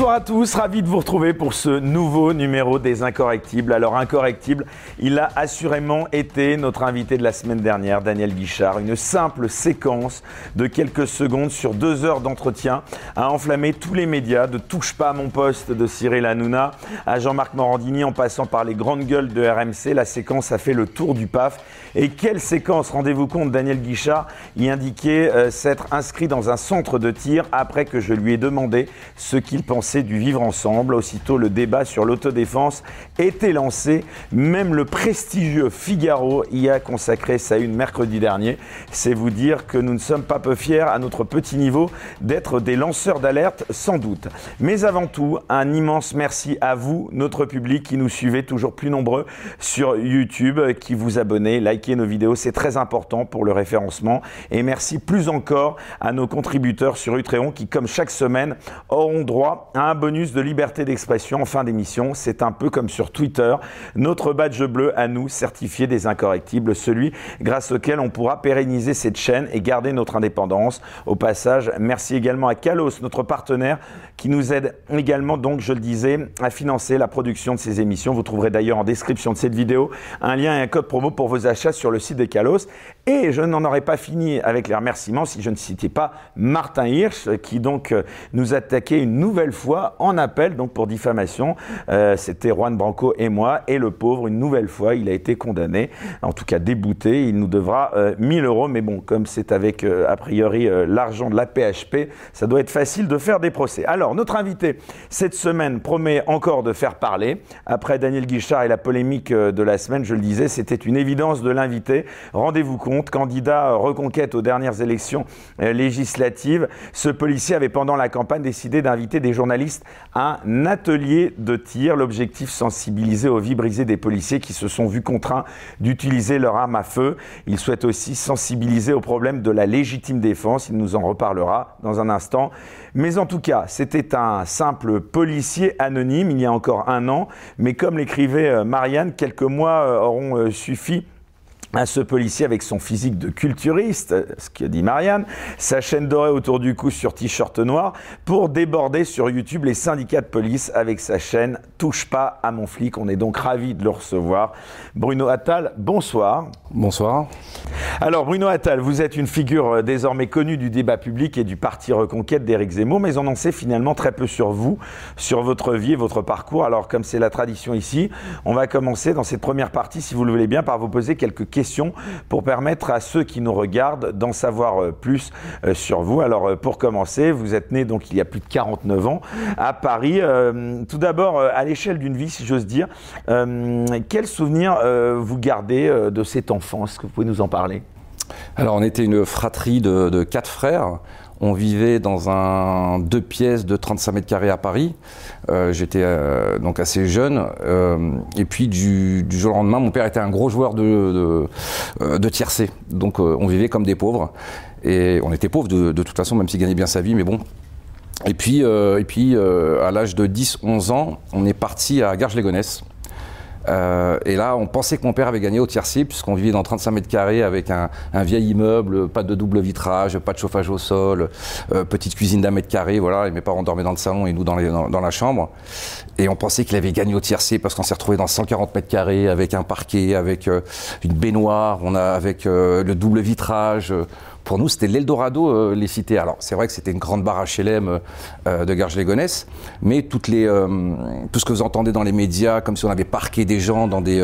Bonsoir à tous, ravi de vous retrouver pour ce nouveau numéro des Incorrectibles. Alors Incorrectible, il a assurément été notre invité de la semaine dernière, Daniel Guichard. Une simple séquence de quelques secondes sur deux heures d'entretien a enflammé tous les médias, de Touche pas à mon poste de Cyril Hanouna à Jean-Marc Morandini en passant par les grandes gueules de RMC. La séquence a fait le tour du PAF. Et quelle séquence, rendez-vous compte, Daniel Guichard y indiquait euh, s'être inscrit dans un centre de tir après que je lui ai demandé ce qu'il pensée du vivre ensemble? Aussitôt, le débat sur l'autodéfense était lancé. Même le prestigieux Figaro y a consacré sa une mercredi dernier. C'est vous dire que nous ne sommes pas peu fiers à notre petit niveau d'être des lanceurs d'alerte, sans doute. Mais avant tout, un immense merci à vous, notre public qui nous suivez toujours plus nombreux sur YouTube, qui vous abonnez, likez nos vidéos. C'est très important pour le référencement. Et merci plus encore à nos contributeurs sur Utréon qui, comme chaque semaine, auront droit un bonus de liberté d'expression en fin d'émission. C'est un peu comme sur Twitter, notre badge bleu à nous, certifié des incorrectibles, celui grâce auquel on pourra pérenniser cette chaîne et garder notre indépendance. Au passage, merci également à Kalos, notre partenaire, qui nous aide également, donc, je le disais, à financer la production de ces émissions. Vous trouverez d'ailleurs en description de cette vidéo un lien et un code promo pour vos achats sur le site de Kalos. Et je n'en aurais pas fini avec les remerciements si je ne citais pas Martin Hirsch, qui donc euh, nous attaquait une nouvelle fois en appel, donc pour diffamation. Euh, c'était Juan Branco et moi. Et le pauvre, une nouvelle fois, il a été condamné, en tout cas débouté. Il nous devra 1000 euh, euros. Mais bon, comme c'est avec, euh, a priori, l'argent de la PHP, ça doit être facile de faire des procès. Alors, notre invité, cette semaine, promet encore de faire parler. Après Daniel Guichard et la polémique de la semaine, je le disais, c'était une évidence de l'invité. Rendez-vous compte, candidat reconquête aux dernières élections législatives, ce policier avait pendant la campagne décidé d'inviter des journalistes un atelier de tir. L'objectif, sensibiliser aux vies brisées des policiers qui se sont vus contraints d'utiliser leur arme à feu. Il souhaite aussi sensibiliser au problème de la légitime défense. Il nous en reparlera dans un instant. Mais en tout cas, c'était un simple policier anonyme il y a encore un an. Mais comme l'écrivait euh, Marianne, quelques mois euh, auront euh, suffi à ce policier avec son physique de culturiste, ce que dit Marianne, sa chaîne dorée autour du cou sur t-shirt noir, pour déborder sur YouTube les syndicats de police avec sa chaîne Touche pas à mon flic. On est donc ravis de le recevoir. Bruno Attal, bonsoir. Bonsoir. Alors Bruno Attal, vous êtes une figure euh, désormais connue du débat public et du parti Reconquête d'Éric Zemmour, mais on en sait finalement très peu sur vous, sur votre vie et votre parcours. Alors comme c'est la tradition ici, on va commencer dans cette première partie, si vous le voulez bien, par vous poser quelques questions pour permettre à ceux qui nous regardent d'en savoir euh, plus euh, sur vous. Alors euh, pour commencer, vous êtes né donc il y a plus de 49 ans à Paris. tout d'abord, à l'échelle d'une vie, si j'ose dire, quel souvenir vous gardez de cette enfance? Est-ce que vous pouvez nous en parler? Alors, on était une fratrie de quatre frères. On vivait dans un deux pièces de 35 mètres carrés à Paris. Euh, j'étais euh, donc assez jeune. Euh, et puis du, jour au lendemain, mon père était un gros joueur de, de, tiercé. Donc on vivait comme des pauvres. Et on était pauvres de, toute façon, même s'il gagnait bien sa vie, mais bon. Et puis, et puis à l'âge de 10-11 ans, on est parti à Garges-les-Gonesse. Euh, et là, on pensait que mon père avait gagné au tiercé, puisqu'on vivait dans 35 mètres carrés avec un, vieil immeuble, pas de double vitrage, pas de chauffage au sol, euh, petite cuisine d'un mètre carré, voilà. Et mes parents dormaient dans le salon et nous dans, la chambre. Et on pensait qu'il avait gagné au tiercé parce qu'on s'est retrouvé dans 140 mètres carrés avec un parquet, avec euh, une baignoire, on a avec le double vitrage pour nous, c'était l'Eldorado, euh, les cités. Alors, c'est vrai que c'était une grande barre HLM euh, de Garges-les-Gonesse, mais toutes les, euh, tout ce que vous entendez dans les médias, comme si on avait parqué des gens dans des,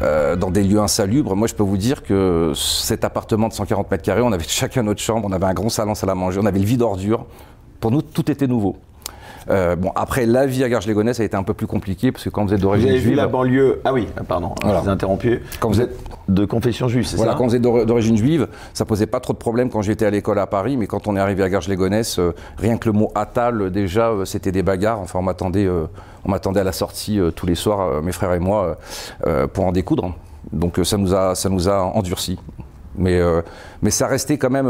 dans des lieux insalubres, moi, je peux vous dire que cet appartement de 140 mètres carrés, on avait chacun notre chambre, on avait un grand salon salle à manger, on avait le vide ordure. Pour nous, tout était nouveau. Euh, bon, après, la vie à Garges-les-Gonesse a été un peu plus compliquée parce que quand vous êtes d'origine juive. Vous avez vu la banlieue. Ah oui, pardon, je vous ai interrompu. Quand vous êtes de confession juive, c'est voilà, ça Quand vous êtes d'origine juive, ça posait pas trop de problèmes quand j'étais à l'école à Paris, mais quand on est arrivé à Garges-les-Gonesse, euh, rien que le mot Atal, déjà, euh, c'était des bagarres. Enfin, on m'attendait, on m'attendait à la sortie tous les soirs, mes frères et moi, pour en découdre. Donc ça nous a, ça nous a endurci. Mais, mais ça restait quand même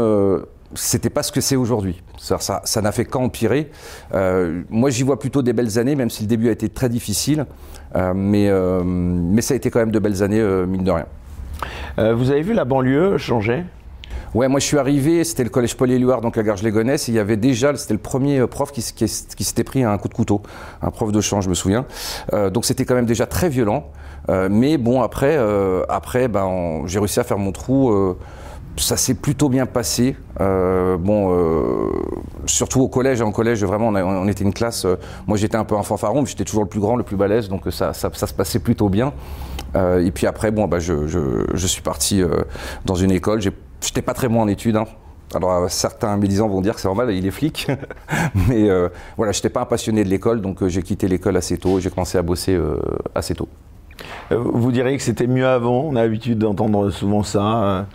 c'était pas ce que c'est aujourd'hui. Ça, ça, n'a fait qu'empirer. Euh, moi, j'y vois plutôt des belles années, même si le début a été très difficile. Euh, mais, euh, mais ça a été quand même de belles années, mine de rien. vous avez vu la banlieue changer? Ouais, moi je suis arrivé, c'était le collège Paul Éluard, donc à Garges-les-Gonesse, et il y avait déjà, c'était le premier prof qui, qui, qui s'était pris un coup de couteau, un prof de chant, je me souviens. Euh, donc c'était quand même déjà très violent. Euh, mais bon, après, euh, après ben, j'ai réussi à faire mon trou. Ça s'est plutôt bien passé. Euh, bon, euh, surtout au collège. En collège, vraiment, on, était une classe. euh, moi, j'étais un peu un fanfaron, mais j'étais toujours le plus grand, le plus balèze, donc ça, ça, se passait plutôt bien. Et puis après, bon, bah, je, je, je suis parti dans une école. J'étais pas très bon en études. hein. Alors certains médisants vont dire que c'est normal, il est flic, mais voilà, j'étais pas un passionné de l'école, donc j'ai quitté l'école assez tôt. J'ai commencé à bosser assez tôt. Vous diriez que c'était mieux avant On a l'habitude d'entendre souvent ça.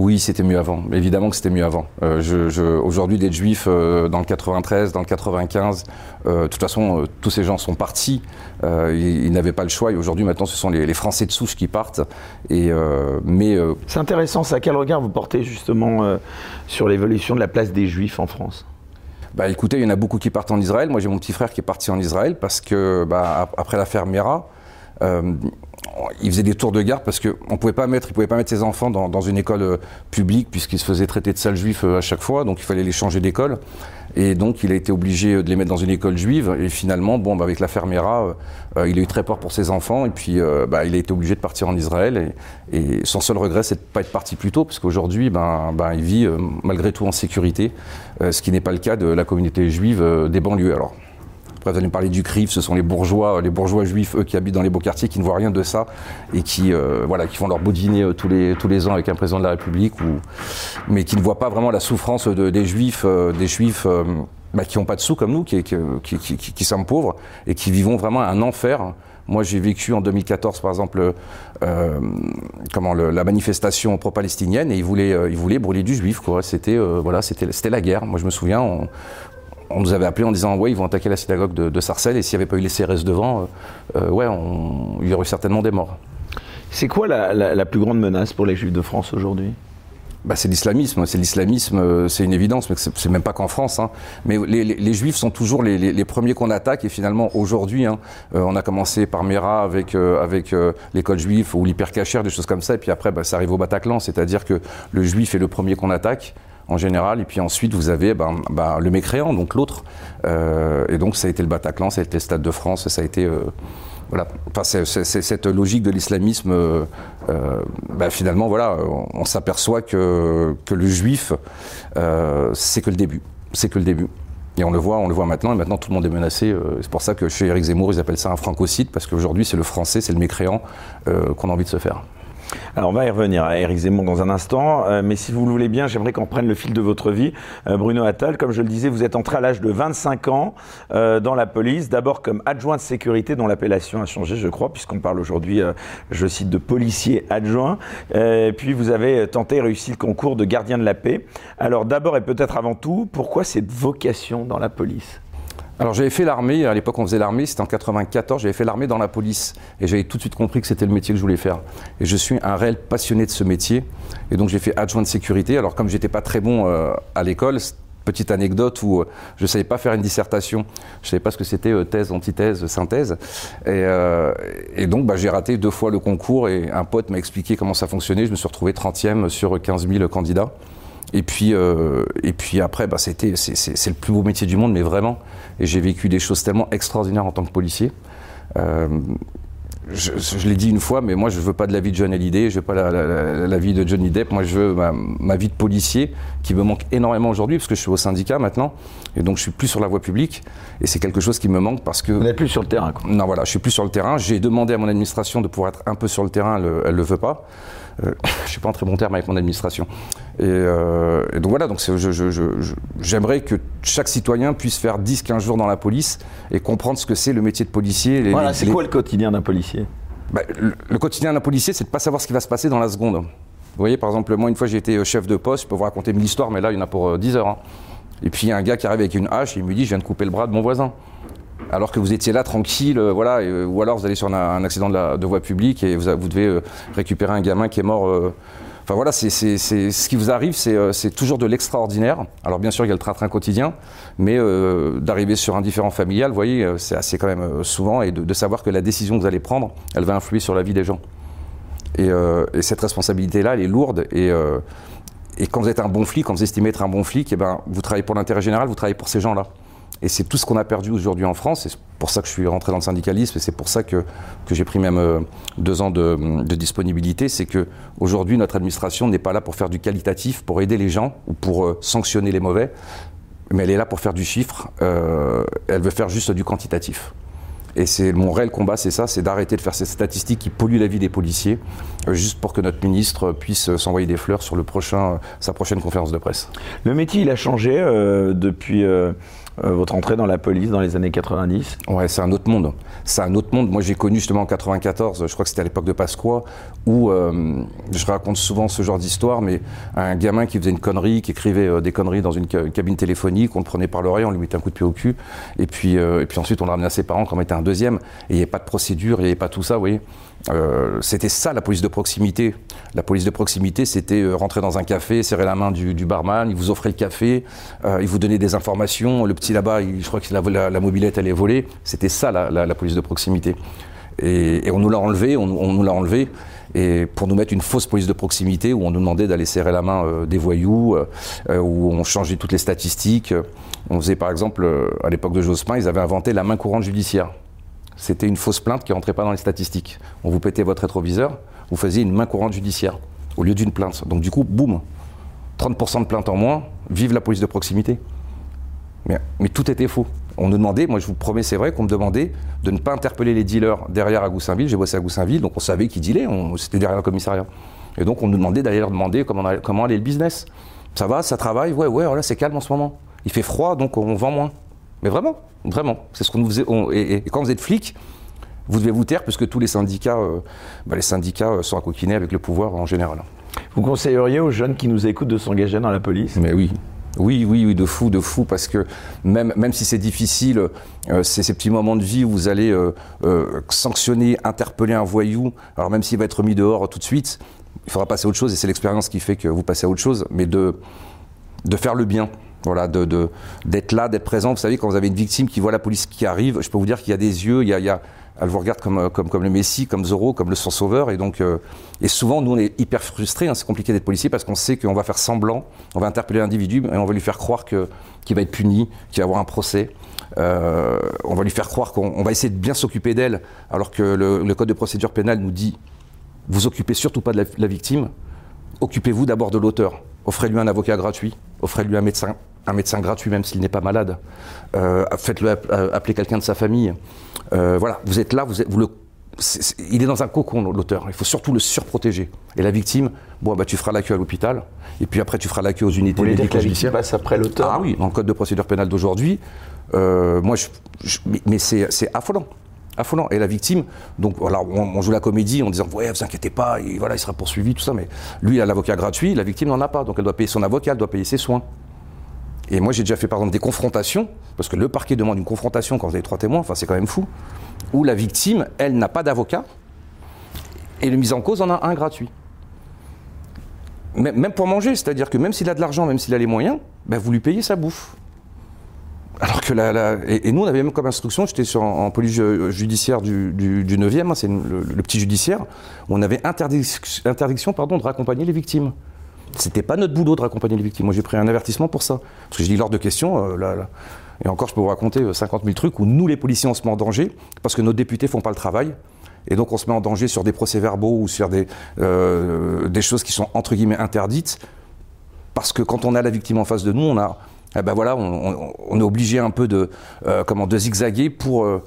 Oui, c'était mieux avant. Évidemment que c'était mieux avant. Euh, je, je- Aujourd'hui, d'être juif euh, dans le 93, dans le 95, euh, de toute façon, tous ces gens sont partis. Ils ils n'avaient pas le choix. Et aujourd'hui, maintenant, ce sont les, les Français de souche qui partent. Et, mais C'est intéressant ça. Quel regard vous portez justement sur l'évolution de la place des Juifs en France? Bah écoutez, il y en a beaucoup qui partent en Israël. Moi, j'ai mon petit frère qui est parti en Israël parce que, bah, ap- après l'affaire Mera, il faisait des tours de garde parce qu'on pouvait pas mettre, il pouvait pas mettre ses enfants dans, dans une école euh, publique puisqu'il se faisait traiter de sale juif euh, à chaque fois, donc il fallait les changer d'école. Et donc, il a été obligé euh, de les mettre dans une école juive. Et finalement, bon, bah, avec l'affaire Mera, euh, euh, il a eu très peur pour ses enfants. Et puis, bah, il a été obligé de partir en Israël. Et, son seul regret, c'est de ne pas être parti plus tôt, parce qu'aujourd'hui, ben, ben, il vit malgré tout en sécurité, ce qui n'est pas le cas de la communauté juive des banlieues. Alors, après, vous allez me parler du CRIF, ce sont les bourgeois, les bourgeois juifs, eux, qui habitent dans les beaux quartiers, qui ne voient rien de ça et qui, euh, voilà, qui font leur beau euh, tous les, ans avec un président de la République, mais qui ne voient pas vraiment la souffrance de- des juifs, euh, des juifs euh, bah, qui n'ont pas de sous comme nous, qui, qui, sommes pauvres et qui vivons vraiment un enfer. Moi, j'ai vécu en 2014, par exemple, euh, comment la manifestation pro-palestinienne et ils voulaient, euh, ils voulaient brûler du juif. C'était, euh, voilà, c'était, c'était la guerre. Moi, je me souviens, on nous avait appelé en disant ouais ils vont attaquer la synagogue de, de Sarcelles et s'il n'y avait pas eu les CRS devant, euh, euh, ouais on- il y aurait eu certainement des morts. C'est quoi la, la- la plus grande menace pour les Juifs de France aujourd'hui? Bah, c'est l'islamisme, c'est l'islamisme, euh, c'est une évidence, mais c'est même pas qu'en France. hein. Mais les, les- les juifs sont toujours les, les- les premiers qu'on attaque et finalement aujourd'hui, hein, euh, on a commencé par Mera avec, euh, avec euh, l'école juive ou l'hypercachère, des choses comme ça, et puis après bah, ça arrive au Bataclan, c'est-à-dire que le juif est le premier qu'on attaque en général, et puis ensuite vous avez ben, ben, le mécréant, donc l'autre, Euh, et donc ça a été le Bataclan, ça a été le Stade de France, ça a été... euh, voilà, enfin, c'est cette logique de l'islamisme. euh, bah, finalement, voilà, on, s'aperçoit que, que le juif, c'est que le début. C'est que le début. Et on le voit, on le voit maintenant, et maintenant tout le monde est menacé. c'est pour ça que chez Éric Zemmour, ils appellent ça un francocide, parce qu'aujourd'hui, c'est le français, c'est le mécréant qu'on a envie de se faire. Alors on va y revenir à Éric Zemmour dans un instant, euh, mais si vous le voulez bien, j'aimerais qu'on prenne le fil de votre vie. Euh, Bruno Attal, comme je le disais, vous êtes entré à l'âge de 25 ans euh, dans la police, d'abord comme adjoint de sécurité dont l'appellation a changé, je crois, puisqu'on parle aujourd'hui, je cite, de policier adjoint. Puis vous avez tenté et réussi le concours de gardien de la paix. Alors d'abord et peut-être avant tout, pourquoi cette vocation dans la police? Alors j'avais fait l'armée, à l'époque on faisait l'armée, c'était en 94, j'avais fait l'armée dans la police et j'avais tout de suite compris que c'était le métier que je voulais faire. Et je suis un réel passionné de ce métier et donc j'ai fait adjoint de sécurité. Alors comme j'étais pas très bon euh, à l'école, petite anecdote où euh, je savais pas faire une dissertation, je savais pas ce que c'était euh, thèse, antithèse, synthèse et, euh, et donc bah, j'ai raté deux fois le concours et un pote m'a expliqué comment ça fonctionnait, je me suis retrouvé 30e sur 15 000 candidats. Et puis, euh, et puis après, bah, c'était, c'est, c'est- c'est le plus beau métier du monde, mais vraiment. Et j'ai vécu des choses tellement extraordinaires en tant que policier. Euh, je, je l'ai dit une fois, mais moi je veux pas de la vie de John Hallyday, je veux pas la, la- la- la vie de Johnny Depp, moi je veux ma, ma vie de policier qui me manque énormément aujourd'hui parce que je suis au syndicat maintenant et donc je suis plus sur la voie publique et c'est quelque chose qui me manque parce que Vous n'êtes plus sur le terrain. Quoi. non, voilà, je suis plus sur le terrain. J'ai demandé à mon administration de pouvoir être un peu sur le terrain, elle, le- elle le veut pas. Euh, je suis pas en très bon terme avec mon administration. Et, euh, et donc voilà, donc j'aimerais que chaque citoyen puisse faire 10-15 jours dans la police et comprendre ce que c'est le métier de policier. les- Voilà, c'est les- quoi le quotidien d'un policier? Bah, le, le quotidien d'un policier, c'est de pas savoir ce qui va se passer dans la seconde. Vous voyez, par exemple, moi, une fois, j'ai été euh, chef de poste, je peux vous raconter mille histoires, mais là, il y en a pour euh, 10 heures. hein. Et puis, il y a un gars qui arrive avec une hache, et il me dit, je viens de couper le bras de mon voisin. Alors que vous étiez là, tranquille, euh, voilà, et, euh, ou alors vous allez sur un, accident de, voie publique et vous, devez euh, récupérer un gamin qui est mort. Enfin voilà, c'est, ce qui vous arrive, c'est, toujours de l'extraordinaire. Alors bien sûr, il y a le train-train quotidien, mais d'arriver sur un différent familial, vous voyez, c'est assez quand même souvent, et de, savoir que la décision que vous allez prendre, elle va influer sur la vie des gens. Et, et cette responsabilité-là, elle est lourde, et, et quand vous êtes un bon flic, quand vous estimez être un bon flic, eh ben, vous travaillez pour l'intérêt général, vous travaillez pour ces gens-là. Et c'est tout ce qu'on a perdu aujourd'hui en France. C'est pour ça que je suis rentré dans le syndicalisme et c'est pour ça que, que j'ai pris même euh, deux ans de, disponibilité. C'est que aujourd'hui notre administration n'est pas là pour faire du qualitatif, pour aider les gens ou pour euh, sanctionner les mauvais, mais elle est là pour faire du chiffre. Euh, elle veut faire juste du quantitatif. Et c'est mon réel combat, c'est ça, c'est d'arrêter de faire ces statistiques qui polluent la vie des policiers, juste pour que notre ministre puisse s'envoyer des fleurs sur le prochain, sa prochaine conférence de presse. Le métier, il a changé depuis euh, votre entrée dans la police dans les années 90 Ouais, c'est un autre monde. C'est un autre monde. Moi, j'ai connu justement en 94, je crois que c'était à l'époque de Pasqua, où euh, je raconte souvent ce genre d'histoire, mais un gamin qui faisait une connerie, qui écrivait euh, des conneries dans une, ca- une cabine téléphonique, on le prenait par l'oreille, on lui mettait un coup de pied au cul, et puis, et puis ensuite on le ramenait à ses parents quand on mettait un deuxième, et il n'y avait pas de procédure, il n'y avait pas tout ça, vous voyez. Euh, c'était ça la police de proximité. La police de proximité, c'était euh, rentrer dans un café, serrer la main du, barman, il vous offrait le café, euh, il vous donnait des informations. Le petit là-bas, je crois que la, la, la mobilette, elle est volée. C'était ça la, police de proximité. Et, on nous l'a enlevé, on, on nous l'a enlevé. Et pour nous mettre une fausse police de proximité où on nous demandait d'aller serrer la main des voyous, où on changeait toutes les statistiques. On faisait par exemple, à l'époque de Jospin, ils avaient inventé la main courante judiciaire. C'était une fausse plainte qui rentrait pas dans les statistiques. On vous pétait votre rétroviseur, vous faisiez une main courante judiciaire au lieu d'une plainte. Donc du coup, boum, 30% de plaintes en moins, vive la police de proximité. Mais, tout était faux. On nous demandait, moi je vous promets, c'est vrai qu'on me demandait de ne pas interpeller les dealers derrière à Goussainville. J'ai bossé à Goussainville, donc on savait qui dealait, c'était derrière le commissariat. Et donc on nous demandait d'aller leur demander comment, allait- comment allait le business. Ça va, ça travaille? Ouais, ouais, là c'est calme en ce moment. Il fait froid, donc on vend moins. Mais vraiment, vraiment. C'est ce qu'on nous faisait. on- et, et quand vous êtes flic, vous devez vous taire puisque tous les syndicats, euh, bah, les syndicats euh, sont à coquiner avec le pouvoir en général. Vous conseilleriez aux jeunes qui nous écoutent de s'engager dans la police? Mais oui. Oui, oui, oui, de fou, de fou, parce que même, même si c'est difficile, euh, c'est ces petits moments de vie où vous allez euh, sanctionner, interpeller un voyou, alors même s'il va être mis dehors tout de suite, il faudra passer à autre chose, et c'est l'expérience qui fait que vous passez à autre chose, mais de, de faire le bien. Voilà, d'être là, d'être présent. Vous savez, quand vous avez une victime qui voit la police qui arrive, je peux vous dire qu'il y a des yeux, il y a, il y a- elle vous regarde comme, euh, comme, comme le Messie, comme Zorro, comme le sang sauveur. Et donc, euh, et souvent, nous, on est hyper frustrés. hein, c'est compliqué d'être policier parce qu'on sait qu'on va faire semblant, on va interpeller l'individu et on va lui faire croire qu'il va être puni, qu'il va avoir un procès. Euh, on va lui faire croire qu'on on va essayer de bien s'occuper d'elle, alors que le, code de procédure pénale nous dit vous occupez surtout pas de la victime, occupez-vous d'abord de l'auteur. Offrez-lui un avocat gratuit, offrez-lui un médecin, un médecin gratuit même s'il n'est pas malade. Euh, Faites-le euh, appeler quelqu'un de sa famille. Euh, voilà, vous êtes là, vous, êtes, vous le, il est dans un cocon l'auteur. Il faut surtout le surprotéger. Et la victime, bon bah tu feras l'accueil à l'hôpital, et puis après tu feras l'accueil aux unités la victime médico-judiciaires. passe après l'auteur? Ah oui, dans le code de procédure pénale d'aujourd'hui, euh, moi, je, je- mais- c'est affolant. Et la victime, donc voilà, on, joue la comédie en disant Ouais, vous inquiétez pas, il, voilà, il sera poursuivi, tout ça, mais lui, il a l'avocat gratuit, la victime n'en a pas, donc elle doit payer son avocat, elle doit payer ses soins. Et moi, j'ai déjà fait par exemple des confrontations, parce que le parquet demande une confrontation quand vous avez trois témoins, enfin, c'est quand même fou, où la victime, elle, n'a pas d'avocat, et le mis en cause en a un gratuit. Même pour manger, c'est-à-dire que même s'il a de l'argent, même s'il a les moyens, ben, vous lui payez sa bouffe. Alors que la, et, nous, on avait même comme instruction, j'étais sur, en, police ju- judiciaire du, du, du 9e, hein, c'est le, petit judiciaire, où on avait interdic- interdiction pardon, de raccompagner les victimes. C'était pas notre boulot de raccompagner les victimes. Moi, j'ai pris un avertissement pour ça. Parce que j'ai dit lors de questions, euh, là, et encore, je peux vous raconter euh, 50 000 trucs où nous, les policiers, on se met en danger parce que nos députés font pas le travail. Et donc, on se met en danger sur des procès-verbaux ou sur des, euh, des choses qui sont entre guillemets interdites parce que quand on a la victime en face de nous, on a, eh ben on, est obligé un peu de, euh, de zigzaguer pour. euh,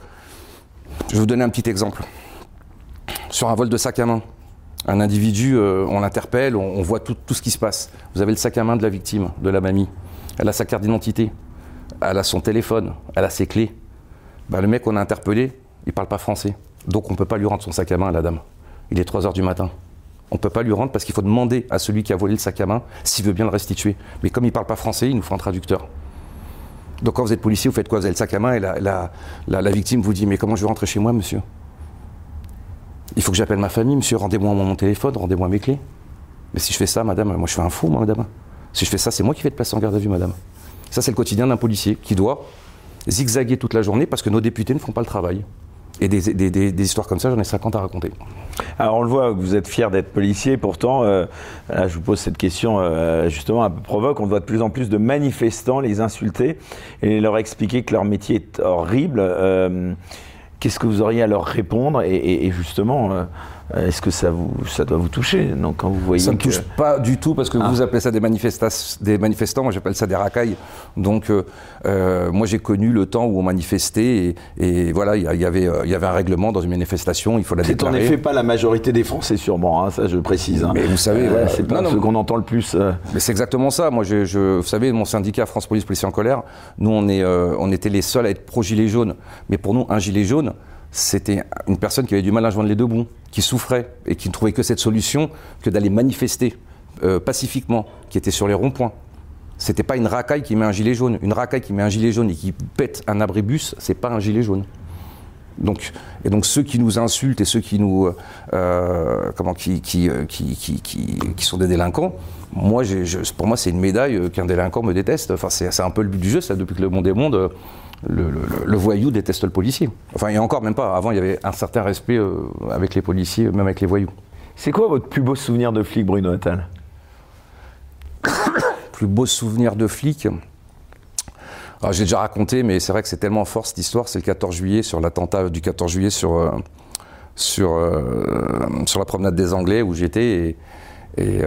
je vais vous donner un petit exemple. Sur un vol de sac à main, un individu, euh, on l'interpelle, on, voit tout, ce qui se passe. Vous avez le sac à main de la victime, de la mamie. Elle a sa carte d'identité, elle a son téléphone, elle a ses clés. Ben, le mec qu'on a interpellé, il parle pas français. Donc on ne peut pas lui rendre son sac à main à la dame. Il est 3 heures du matin. On ne peut pas lui rendre parce qu'il faut demander à celui qui a volé le sac à main s'il veut bien le restituer. Mais comme il ne parle pas français, il nous faut un traducteur. Donc quand vous êtes policier, vous faites quoi? Vous avez le sac à main et la, victime vous dit Mais comment je vais rentrer chez moi, monsieur? Il faut que j'appelle ma famille, monsieur, rendez-moi mon téléphone, rendez-moi mes clés. Mais si je fais ça, madame, moi je fais un fou, madame. Si je fais ça, c'est moi qui vais être placé en garde à vue, madame. Ça, c'est le quotidien d'un policier qui doit zigzaguer toute la journée parce que nos députés ne font pas le travail. Et des, histoires comme ça, j'en ai 50 à raconter. Alors on le voit, vous êtes fier d'être policier, pourtant, euh, je vous pose cette question euh, justement un peu provoque, on voit de plus en plus de manifestants les insulter et leur expliquer que leur métier est horrible. Euh, qu'est-ce que vous auriez à leur répondre et, justement, est-ce que ça, vous, ça doit vous toucher non, quand vous voyez Ça ne me touche pas du tout parce que ah. vous appelez ça des, des manifestants, moi j'appelle ça des racailles. Donc euh, euh, moi j'ai connu le temps où on manifestait et, voilà, il y, avait, y avait un règlement dans une manifestation, il faut la déclarer. C'est en effet pas la majorité des Français sûrement, hein, ça je précise. Hein. Mais vous savez, c'est pas ce qu'on entend le plus. Mais c'est exactement ça. Moi, je, vous savez, mon syndicat France Police Policiers en colère, nous on, est, on était les seuls à être pro-gilet jaune. Mais pour nous, un gilet jaune, c'était une personne qui avait du mal à joindre les deux bouts, qui souffrait et qui ne trouvait que cette solution que d'aller manifester euh, pacifiquement, qui était sur les ronds-points. C'était pas une racaille qui met un gilet jaune. Une racaille qui met un gilet jaune et qui pète un abribus, c'est pas un gilet jaune. Donc, et donc ceux qui nous insultent et ceux qui nous, euh, comment, qui, qui, euh, qui, qui, sont des délinquants, moi, pour moi, c'est une médaille qu'un délinquant me déteste. Enfin, c'est un peu le but du jeu, ça, depuis que le monde est monde le, voyou déteste le policier. Enfin, et encore même pas. Avant, il y avait un certain respect euh, avec les policiers, même avec les voyous. C'est quoi votre plus beau souvenir de flic, Bruno Attal? Plus beau souvenir de flic J'ai déjà raconté, mais c'est vrai que c'est tellement fort cette histoire. C'est le 14 juillet, sur l'attentat du 14 juillet sur, euh, sur, euh, sur la promenade des Anglais où j'étais. Et,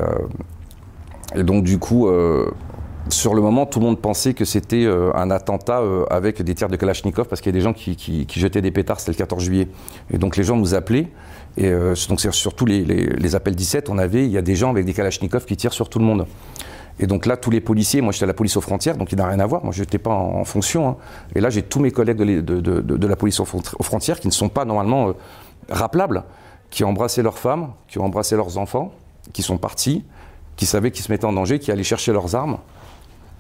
et, donc, du coup sur le moment, tout le monde pensait que c'était euh, un attentat euh, avec des tirs de Kalachnikov parce qu'il y a des gens qui, jetaient des pétards, c'était le 14 juillet. Et donc les gens nous appelaient. Et euh, donc sur tous les, appels 17, on avait, il y a des gens avec des Kalachnikov qui tirent sur tout le monde. Et donc là, tous les policiers, moi j'étais à la police aux frontières, donc il n'a rien à voir, moi je n'étais pas en, fonction. Hein. Et là, j'ai tous mes collègues de, la police aux frontières qui ne sont pas normalement rappelables, qui ont embrassé leurs femmes, qui ont embrassé leurs enfants, qui sont partis, qui savaient qu'ils se mettaient en danger, qui allaient chercher leurs armes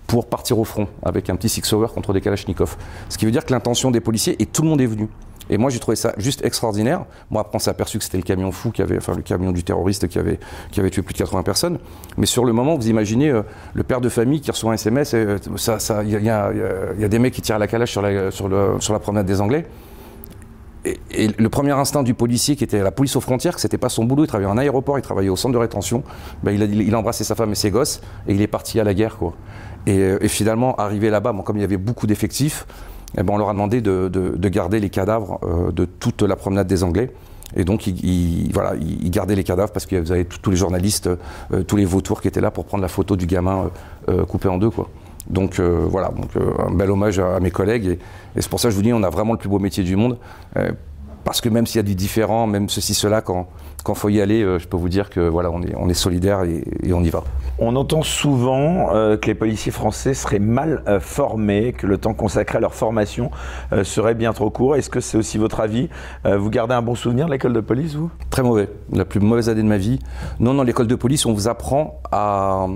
pour partir au front avec un petit six hour contre des Kalachnikov. Ce qui veut dire que l'intention des policiers, et tout le monde est venu. Et moi, j'ai trouvé ça juste extraordinaire. Moi, après, on s'est aperçu que c'était le camion fou qui avait, enfin, le camion du terroriste qui avait, qui avait tué plus de 80 personnes. Mais sur le moment, vous imaginez euh, le père de famille qui reçoit un SMS, il euh, ça, ça, y, a des mecs qui tirent la calache sur la, sur, la promenade des Anglais. Et, le premier instinct du policier qui était à la police aux frontières, que c'était pas son boulot, il travaillait en aéroport, il travaillait au centre de rétention, ben, il, a, embrassé sa femme et ses gosses et il est parti à la guerre. Quoi. Euh, et, finalement, arrivé là-bas, comme il y avait beaucoup d'effectifs, eh ben, on leur a demandé de, garder les cadavres euh, de toute la promenade des Anglais. Et donc, ils, voilà, ils gardaient les cadavres parce que vous avez tous les journalistes, euh, tous les vautours qui étaient là pour prendre la photo du gamin coupé en deux. Quoi. Donc voilà, donc, un bel hommage à, mes collègues. Et, et c'est pour ça que je vous dis, on a vraiment le plus beau métier du monde. parce que même s'il y a du différent, même ceci, cela, quand, quand il faut y aller, euh, je peux vous dire que voilà, on est, on est solidaire et, on y va. On entend souvent euh, que les policiers français seraient mal euh, formés, que le temps consacré à leur formation serait bien trop court. Est-ce que c'est aussi votre avis? Vous gardez un bon souvenir de l'école de police, vous? Très mauvais. La plus mauvaise année de ma vie. Non, non, l'école de police, on vous apprend à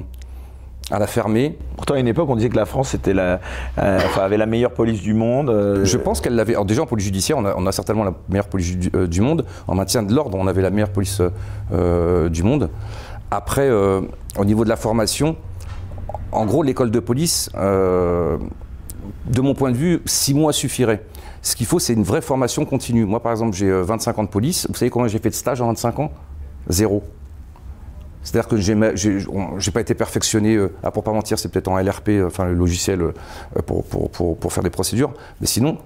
à la fermer. Pourtant, à une époque, on disait que la France était la, euh, avait la meilleure police du monde. Euh. Je pense qu'elle l'avait. Déjà en police judiciaire, on a, certainement la meilleure police euh, du, monde. En maintien de l'ordre, on avait la meilleure police du monde. Après, au niveau de la formation, en gros, l'école de police, de mon point de vue, six mois suffirait. Ce qu'il faut, c'est une vraie formation continue. Moi, par exemple, j'ai 25 ans de police. Vous savez combien j'ai fait de stage en 25 ans? Zéro. C'est-à-dire que j'ai pas été perfectionné, euh, à pour pas mentir, c'est peut-être en LRP, euh, enfin le logiciel euh, pour, faire des procédures, mais sinon,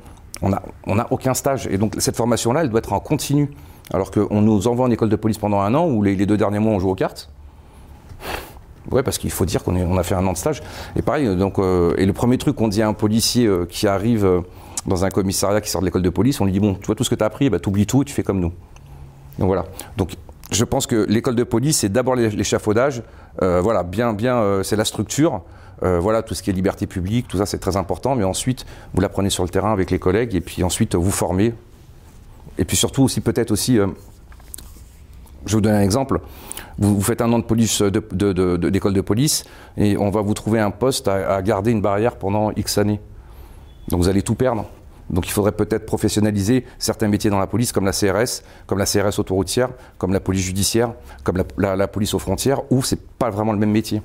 on n'a a aucun stage. Et donc cette formation-là, elle doit être en continu. Alors qu'on nous envoie en école de police pendant un an, où les, deux derniers mois on joue aux cartes. Ouais, parce qu'il faut dire qu'on on a fait un an de stage. Et pareil, donc, et le premier truc qu'on dit à un policier qui arrive dans un commissariat qui sort de l'école de police, on lui dit Bon, tu vois tout ce que tu as appris, bah, tu oublies tout tu fais comme nous. Donc voilà. Donc je pense que l'école de police, c'est d'abord l'échafaudage. Euh, voilà, bien, bien, euh, c'est la structure. Euh, voilà, tout ce qui est liberté publique, tout ça, c'est très important. Mais ensuite, vous l'apprenez sur le terrain avec les collègues, et puis ensuite, vous formez. Et puis surtout aussi, peut-être aussi, je vous donner un exemple. Vous, faites un an de police, d'école de, police, et on va vous trouver un poste à garder une barrière pendant X années. Donc vous allez tout perdre. Donc il faudrait peut-être professionnaliser certains métiers dans la police, comme la CRS, comme la CRS autoroutière, comme la police judiciaire, comme la, police aux frontières, où c'est pas vraiment le même métier.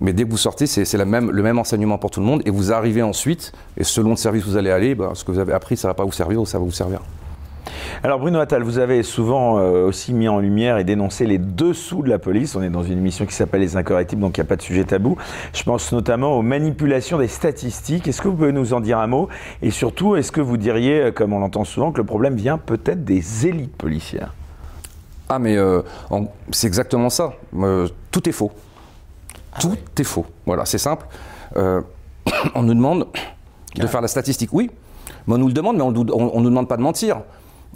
Mais dès que vous sortez, c'est le même enseignement pour tout le monde, et vous arrivez ensuite, et selon le service où vous allez aller, ben, ce que vous avez appris, ça ne va pas vous servir ou ça va vous servir. Alors Bruno Attal, vous avez souvent euh, aussi mis en lumière et dénoncé les dessous de la police. On est dans une émission qui s'appelle Les Incorrectibles, donc il n'y a pas de sujet tabou. Je pense notamment aux manipulations des statistiques. Est-ce que vous pouvez nous en dire un mot? Et surtout, est-ce que vous diriez, euh, comme on l'entend souvent, que le problème vient peut-être des élites policières? Ah mais euh, c'est exactement ça. Euh, tout est faux. tout est faux. Voilà, c'est simple. Euh, on nous demande de faire la statistique. Oui, mais on nous le demande, mais on ne nous demande pas de mentir.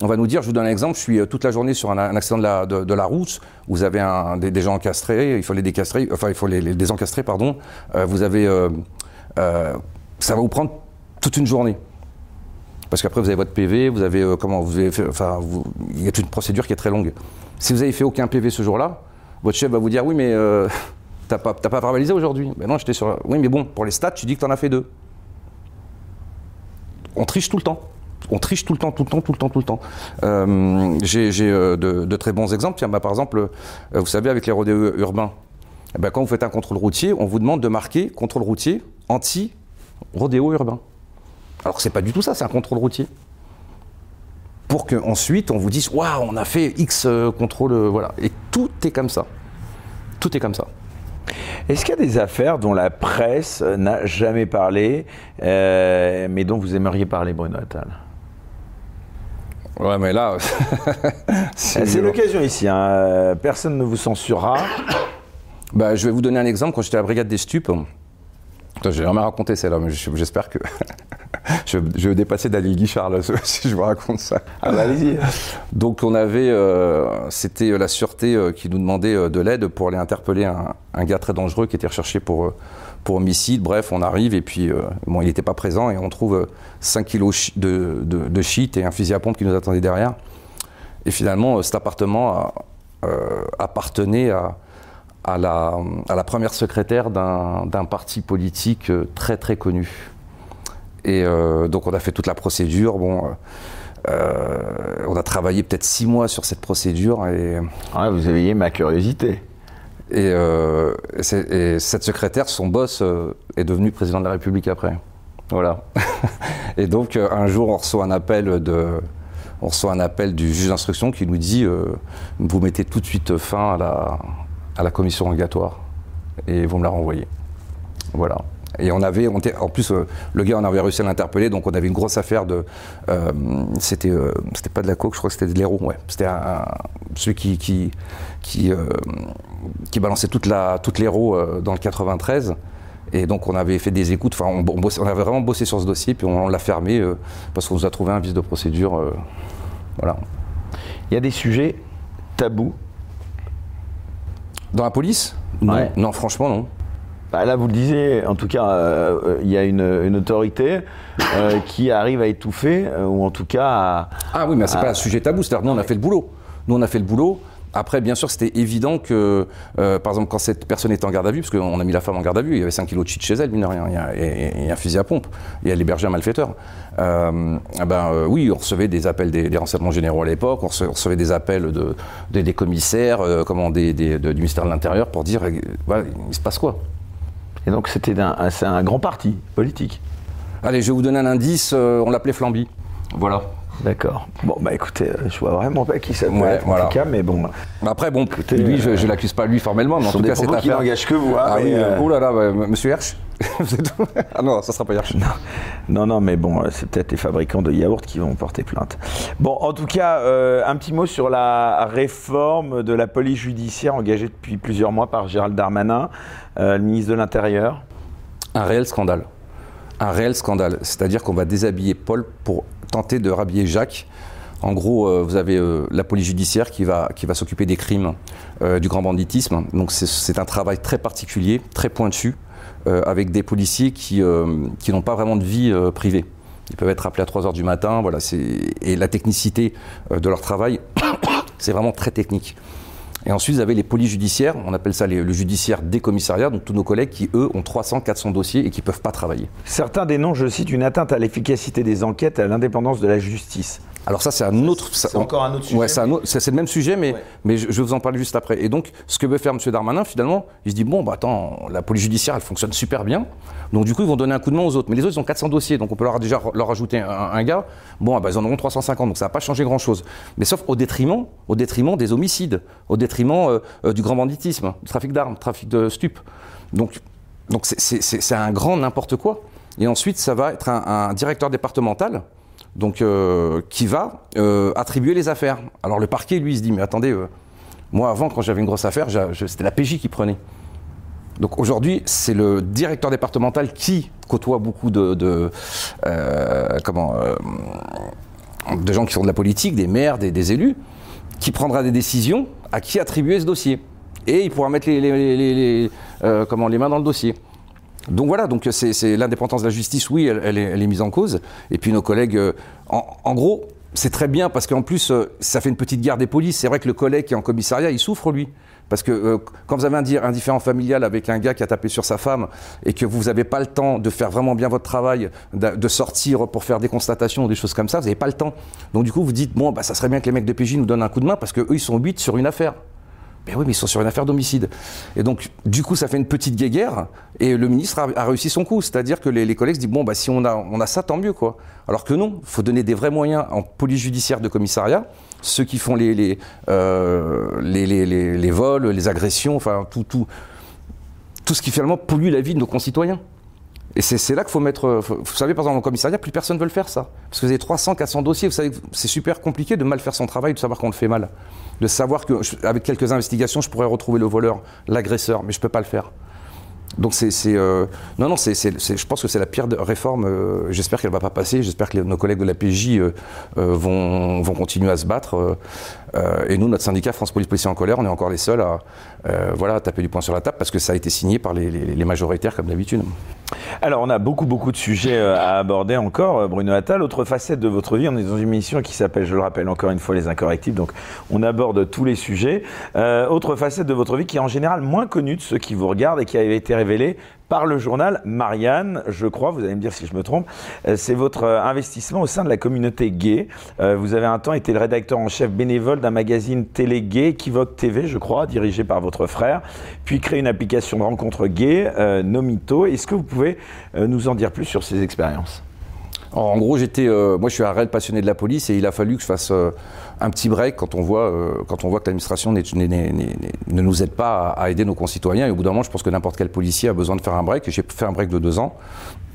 On va nous dire, je vous donne un exemple, je suis euh, toute la journée sur un, accident de la, route, vous avez des, gens encastrés, il faut les décastrer, enfin il faut les, désencastrer, pardon. Euh, vous avez, euh, ça va vous prendre toute une journée. Parce qu'après vous avez votre PV, vous avez comment, vous il y a une procédure qui est très longue. Si vous avez fait aucun PV ce jour-là, votre chef va vous dire, oui mais t'as pas, pas verbalisé aujourd'hui. Ben non, j'étais sur. Oui mais bon, pour les stats, tu dis que t'en as fait deux on triche tout le temps. On triche tout le temps, tout le temps, tout le temps, tout le temps. Euh, J'ai euh, de, très bons exemples. Tiens, bah, par exemple, euh, vous savez, avec les rodéos urbains, eh ben, quand vous faites un contrôle routier, on vous demande de marquer contrôle routier anti-rodéo urbain. Alors c'est pas du tout ça, c'est un contrôle routier. Pour qu'ensuite on vous dise, waouh, on a fait X contrôle, voilà. Et tout est comme ça. Tout est comme ça. Est-ce qu'il y a des affaires dont la presse n'a jamais parlé, mais dont vous aimeriez parler, Bruno Attal? Ouais, mais là, C'est l'occasion ici, hein. Euh, personne ne vous censurera. Bah, je vais vous donner un exemple. Quand j'étais à la brigade des stupes, Putain, j'ai jamais raconté celle-là, mais je- j'espère que je, vais dépasser Daniel Guichard là, si je vous raconte ça. Ah bah allez-y. Donc on avait, euh, c'était la sûreté euh, qui nous demandait euh, de l'aide pour aller interpeller un, un gars très dangereux qui était recherché pour, euh, pour homicide. Bref, on arrive et puis euh, bon, il n'était pas présent et on trouve euh, 5 kilos chi- de, de, shit et un fusil à pompe qui nous attendait derrière. Et finalement, euh, cet appartement euh, appartenait à, à, la, à la première secrétaire d'un parti politique euh, très très connu. Et euh, donc on a fait toute la procédure. Bon, euh, euh, on a travaillé peut-être six mois sur cette procédure et, Ouais, vous éveillez ma curiosité. Et, euh, et cette secrétaire, son boss, euh, est devenu président de la République après. Voilà. et donc euh, un jour, on reçoit un appel de, on reçoit un appel du juge d'instruction qui nous dit vous mettez tout de suite fin à la, à la commission rogatoire et vous me la renvoyez. Voilà. Et on avait, on en plus, euh, le gars, on avait réussi à l'interpeller, donc on avait une grosse affaire de. euh, c'était, euh, c'était pas de la coke, je crois que c'était de l'héros, ouais. C'était celui qui, qui, qui, qui balançait toute la, toute l'héros dans le 93. Et donc on avait fait des écoutes, enfin on, on bossait- on avait vraiment bossé sur ce dossier, puis on, l'a fermé parce qu'on nous a trouvé un vice de procédure. voilà. Il y a des sujets tabous? Dans la police? Non, non, franchement non. Bah, là, vous le disiez, en tout cas, euh, euh, il y a une, une autorité euh, qui arrive à étouffer, euh, ou en tout cas à... Ah oui, mais c'est Ah. pas un sujet tabou. C'est-à-dire, nous, on a fait le boulot. Nous, on a fait le boulot. Après, bien sûr, c'était évident que, euh, par exemple, quand cette personne était en garde à vue, parce qu'on a mis la femme en garde à vue, il y avait 5 kilos de shit chez elle, mine de rien, il y a, un fusil à pompe, et elle hébergeait un malfaiteur. Euh, ah ben, euh, oui, on recevait des appels des, des renseignements généraux à l'époque, on rece- on recevait des appels de, de- des commissaires, comment, des, des- de- du ministère de l'Intérieur pour dire, voilà, il se passe quoi? Et donc, c'était un, un- c'est un grand parti politique. Allez, je vais vous donner un indice, euh, on l'appelait Flamby. Voilà. D'accord. Bon, bah écoutez, euh, je vois vraiment pas qui ça peut Ouais, être, en tout cas, mais bon, Après, bon, Écoutez, lui, je, euh, je l'accuse pas lui formellement, mais en tout cas, propos qui n'engagent que vous. hein, Ah oui, euh, oh là là, monsieur êtes- Ah non, ça sera pas Hersch. Non, non, mais bon, c'est peut-être les fabricants de yaourts qui vont porter plainte. Bon, en tout cas, euh, un petit mot sur la réforme de la police judiciaire engagée depuis plusieurs mois par Gérald Darmanin, le ministre de l'Intérieur? Un réel scandale. Un réel scandale. C'est-à-dire qu'on va déshabiller Paul pour tenter de rhabiller Jacques. En gros, euh, vous avez euh, la police judiciaire qui va, s'occuper des crimes, euh, du grand banditisme. Donc c'est- un travail très particulier, très pointu, avec des policiers qui, n'ont pas vraiment de vie privée. Ils peuvent être appelés à 3 heures du matin, et la technicité de leur travail, c'est vraiment très technique. Et ensuite, vous avez les polices judiciaires, on appelle ça le judiciaire des commissariats, donc tous nos collègues qui, eux, ont 300, 400 dossiers et qui ne peuvent pas travailler. Certains dénoncent, je cite, une atteinte à l'efficacité des enquêtes et à l'indépendance de la justice. Alors ça, c'est un autre. C'est encore un autre sujet. Ouais, c'est le même sujet, mais, mais je, vais vous en parler juste après. Et donc, ce que veut faire M. Darmanin, finalement, il se dit bon, bah attends, la police judiciaire, elle fonctionne super bien. Donc du coup, ils vont donner un coup de main aux autres. Mais les autres, ils ont 400 dossiers, donc on peut leur déjà leur ajouter un, gars. Bon, ah bah, ils en auront 350, donc ça va pas changer grand-chose. Mais sauf au détriment, au détriment des homicides, au détriment euh, euh, du grand banditisme, du trafic d'armes, trafic de stupes. Donc, donc c'est un grand n'importe quoi. Et ensuite, ça va être un, directeur départemental donc, euh, qui va euh, attribuer les affaires. Alors le parquet, lui, se dit, mais attendez, euh, moi avant, quand j'avais une grosse affaire, c'était la PJ qui prenait. Donc aujourd'hui, c'est le directeur départemental qui côtoie beaucoup de, gens qui font de la politique, des maires, des, élus, qui prendra des décisions à qui attribuer ce dossier. Et il pourra mettre les mains dans le dossier. Donc voilà, donc c'est l'indépendance de la justice, oui, elle, est, mise en cause. Et puis nos collègues, euh, en, gros, c'est très bien parce qu'en plus, euh, ça fait une petite guerre des polices. C'est vrai que le collègue qui est en commissariat, il souffre lui. Parce que euh, quand vous avez un, différent familial avec un gars qui a tapé sur sa femme et que vous n'avez pas le temps de faire vraiment bien votre travail, de, sortir pour faire des constatations ou des choses comme ça, vous n'avez pas le temps. Donc du coup, vous dites, bon, bah, ça serait bien que les mecs de PJ nous donnent un coup de main parce qu'eux, ils sont 8 sur une affaire. Ben oui, mais ils sont sur une affaire d'homicide. Et donc, du coup, ça fait une petite guéguerre, et le ministre a, réussi son coup. C'est-à-dire que les, collègues se disent, bon, bah, si on a, ça, tant mieux, quoi. Alors que non, il faut donner des vrais moyens en police judiciaire de commissariat, ceux qui font euh, les vols, les agressions, enfin, tout, tout, tout ce qui finalement pollue la vie de nos concitoyens. Et c'est là qu'il faut mettre. Vous savez, par exemple, en commissariat, plus personne ne veut le faire, ça. Parce que vous avez 300, 400 dossiers. Vous savez, c'est super compliqué de mal faire son travail, de savoir qu'on le fait mal. De savoir qu'avec quelques investigations, je pourrais retrouver le voleur, l'agresseur, mais je ne peux pas le faire. Donc c'est, euh, non, non, je pense que c'est la pire réforme. Euh, j'espère qu'elle ne va pas passer. J'espère que nos collègues de la PJ euh, vont, vont, continuer à se battre. Et nous, notre syndicat France Police Policiers en colère, on est encore les seuls à, voilà, taper du poing sur la table parce que ça a été signé par les, majoritaires comme d'habitude. Alors, on a beaucoup, beaucoup de sujets à aborder encore, Bruno Attal. Autre facette de votre vie, on est dans une émission qui s'appelle, je le rappelle encore une fois, Les Incorrectibles. Donc, on aborde tous les sujets. autre facette de votre vie qui est en général moins connue de ceux qui vous regardent et qui avait été révélé par le journal Marianne, je crois, vous allez me dire si je me trompe, euh, c'est votre euh, investissement au sein de la communauté gay. Euh, vous avez un temps été le rédacteur en chef bénévole d'un magazine télé gay, Equivoque TV, je crois, dirigé par votre frère, puis créé une application de rencontre gay, Nomito. Est-ce que vous pouvez nous en dire plus sur ces expériences? En gros, j'étais, moi, je suis un réel passionné de la police et il a fallu que je fasse un petit break quand on voit, euh, quand on voit que l'administration ne nous aide pas à, aider nos concitoyens. Et au bout d'un moment, je pense que n'importe quel policier a besoin de faire un break. J'ai fait un break de deux ans.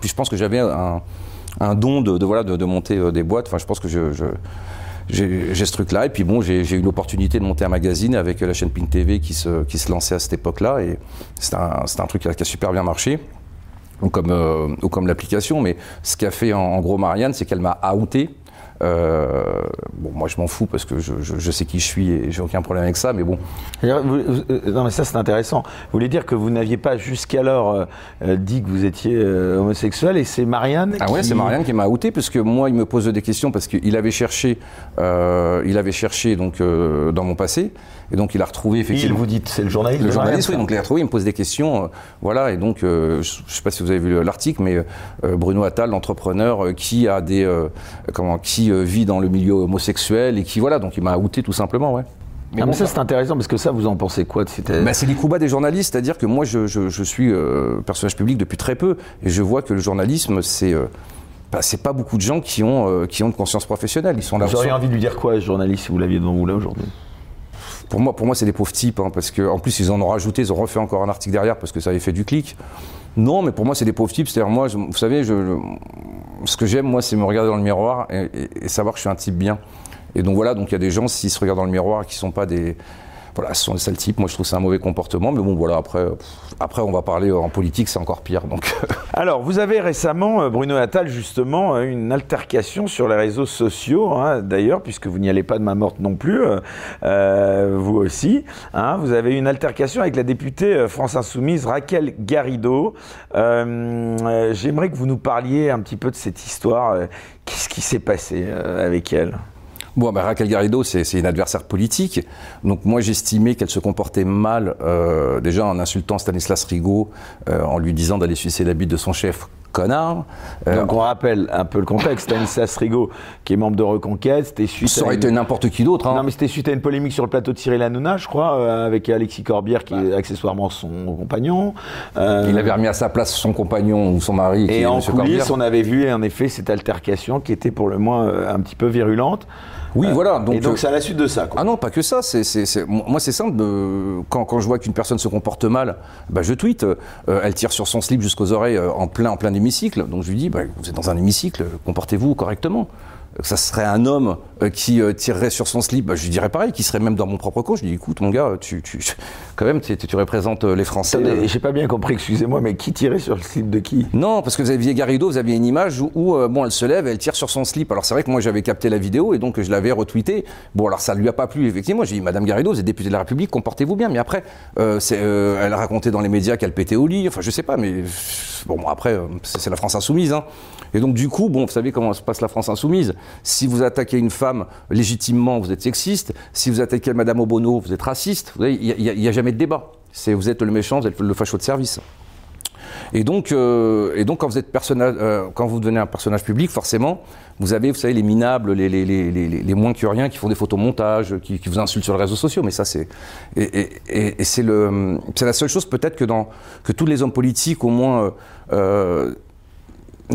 Puis je pense que j'avais un, don de, voilà, de, monter euh, des boîtes. Enfin, je pense que j'ai ce truc-là. Et puis bon, j'ai eu l'opportunité de monter un magazine avec la chaîne Pink TV qui se, qui se lançait à cette époque-là. Et c'est un, un, truc qui a, super bien marché. Ou comme, euh, ou comme l'application. Mais ce qu'a fait en, en, gros Marianne, c'est qu'elle m'a outé euh, bon, moi, je m'en fous parce que je, je, sais qui je suis et j'ai aucun problème avec ça, mais bon. Euh, non, mais ça, c'est intéressant. Vous voulez dire que vous n'aviez pas jusqu'alors euh, dit que vous étiez homosexuel et c'est Marianne Ah ouais, c'est Marianne qui m'a outé parce que moi, il me pose des questions parce qu'il avait cherché, il avait cherché donc dans mon passé et donc il a retrouvé effectivement. Il vous dites, c'est le journaliste. Le journaliste, oui. Donc il a retrouvé, il me pose des questions, voilà. Et donc, je ne sais pas si vous avez vu l'article, mais Bruno Attal, l'entrepreneur, qui a des, comment, qui euh, vit dans le milieu homosexuel et qui, voilà, donc il m'a outé tout simplement, ouais. Mais, ah, ça c'est intéressant parce que ça vous en pensez quoi bah, C'est les des journalistes, c'est-à-dire que moi je, je, suis euh, personnage public depuis très peu et je vois que le journalisme c'est euh, bah, c'est pas beaucoup de gens qui ont qui ont de conscience professionnelle. Ils sont là. Vous auriez envie de lui dire quoi, ce journaliste, si vous l'aviez devant vous là aujourd'hui? Pour moi, pour moi, c'est des pauvres types, hein, parce qu'en plus, ils en ont rajouté, ils ont refait encore un article derrière parce que ça avait fait du clic. Non, mais pour moi, c'est des pauvres types. C'est-à-dire, moi, vous savez, ce que j'aime, moi, c'est me regarder dans le miroir et, savoir que je suis un type bien. Et donc voilà, donc il y a des gens, s'ils se regardent dans le miroir, qui ne sont pas des, voilà, ce sont des sales types. Moi, je trouve c'est un mauvais comportement. Mais bon, voilà, après, après on va parler en politique, c'est encore pire. Donc. Alors, vous avez récemment, euh, Bruno Attal, justement, euh, une altercation sur les réseaux sociaux, hein, d'ailleurs, puisque vous n'y allez pas de ma morte non plus, euh, vous aussi. Hein. vous avez eu une altercation avec la députée France Insoumise, Raquel Garrido. J'aimerais que vous nous parliez un petit peu de cette histoire. Qu'est-ce qui s'est passé avec elle? Bon, bah, Raquel Garrido, c'est une adversaire politique. Donc moi, j'estimais qu'elle se comportait mal, euh, déjà en insultant Stanislas Rigaud, euh, en lui disant d'aller sucer la bite de son chef connard. Euh, Donc on rappelle un peu le contexte. Stanislas Rigaud, qui est membre de Reconquête, c'était suite. Ça aurait été n'importe qui d'autre. Hein. Non, mais c'était suite à une polémique sur le plateau de Cyril Hanouna, je crois, euh, avec Alexis Corbière, qui est accessoirement son compagnon. Euh, Il avait remis à sa place son compagnon ou son mari. Et en coulisses, on avait vu en effet cette altercation qui était pour le moins un petit peu virulente. Oui, voilà. Donc, et donc c'est à la suite de ça. Quoi. Ah non, pas que ça. C'est, moi, c'est simple. quand, quand, je vois qu'une personne se comporte mal, bah, je tweete. elle tire sur son slip jusqu'aux oreilles en plein, en plein hémicycle. Donc je lui dis, bah, vous êtes dans un hémicycle, comportez-vous correctement ça serait un homme euh, qui euh, tirerait sur son slip, bah, je lui dirais pareil, qui serait même dans mon propre coach. Je lui dis, écoute, mon gars, tu, tu quand même, tu, tu, représentes euh, les Français. J'ai pas bien compris, excusez-moi, mais qui tirait sur le slip de qui? Non, parce que vous aviez Garrido, vous aviez une image où, bon, elle se lève, elle tire sur son slip. Alors c'est vrai que moi j'avais capté la vidéo et donc je l'avais retweeté. Bon, alors ça lui a pas plu, effectivement. J'ai dit, Madame Garrido, vous êtes députée de la République, comportez-vous bien. Mais après, elle a raconté dans les médias qu'elle pétait au lit. Enfin, je sais pas, mais bon, après, c'est la France insoumise. Hein. Et donc du coup, bon, vous savez comment se passe la France insoumise. Si vous attaquez une femme légitimement, vous êtes sexiste. Si vous attaquez Madame Obono, vous êtes raciste. Il n'y a, jamais de débat. Vous êtes le méchant, vous êtes le facho de service. Et donc, euh, euh, quand vous devenez un personnage public, forcément, vous avez, vous savez, les minables, les, moins que rien, qui font des photomontages, qui, qui vous insultent sur les réseaux sociaux. Mais ça, c'est et, c'est la seule chose peut-être que que tous les hommes politiques, au moins. Euh,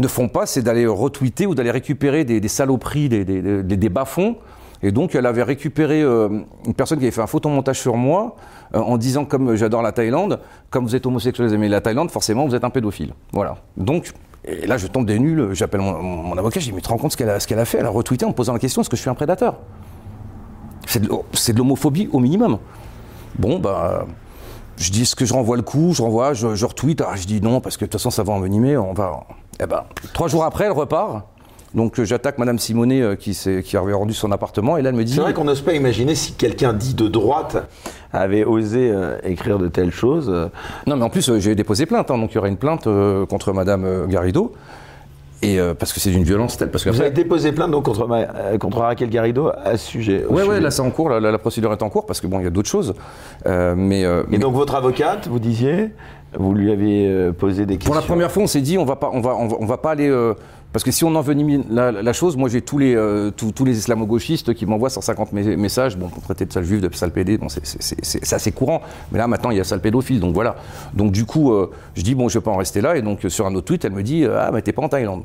ne font pas, c'est d'aller retweeter ou d'aller récupérer des, des saloperies, des, des, des, bas-fonds. Et donc, elle avait récupéré euh, une personne qui avait fait un photomontage sur moi euh, en disant, comme j'adore la Thaïlande, comme vous êtes homosexuel et aimez la Thaïlande, forcément, vous êtes un pédophile. Voilà. Donc, et là, je tombe des nuls, j'appelle mon, avocat, je dis, mais tu te rends compte ce qu'elle a, ce fait? Elle a retweeté en posant la question, est-ce que je suis un prédateur? C'est de, l'homophobie au minimum. Bon, bah je dis est-ce que je renvoie le coup, je renvoie, je, je retweet, ah, je dis non parce que de toute façon ça va envenimer, on va. Eh ben, trois jours après, elle repart. Donc euh, j'attaque Madame Simonet euh, qui, qui avait rendu son appartement et là elle me dit. C'est vrai qu'on n'ose pas imaginer si quelqu'un dit de droite avait osé euh, écrire de telles choses. Non mais en plus j'ai déposé plainte, hein, donc il y aurait une plainte contre Madame Garrido. Et parce que c'est d'une violence telle. Parce que Vous avez déposé plainte donc contre, contre Raquel Garrido à ce sujet Oui, ouais, là c'est en cours, la, procédure est en cours parce que bon, il y a d'autres choses. mais, et donc votre avocate, vous disiez, vous lui avez posé des questions. Pour la première fois, on s'est dit, on va pas, on va, on va, pas aller. Parce que si on envenime la, la chose, moi j'ai tous les, euh, tous, les islamo-gauchistes qui m'envoient 150 messages, bon, pour traiter de sale juif, de sale pédé, bon, c'est assez courant. Mais là maintenant il y a sale pédophile, donc voilà. Donc du coup, euh, je dis, bon, je vais pas en rester là. Et donc sur un autre tweet, elle me dit, ah, mais t'es pas en Thaïlande.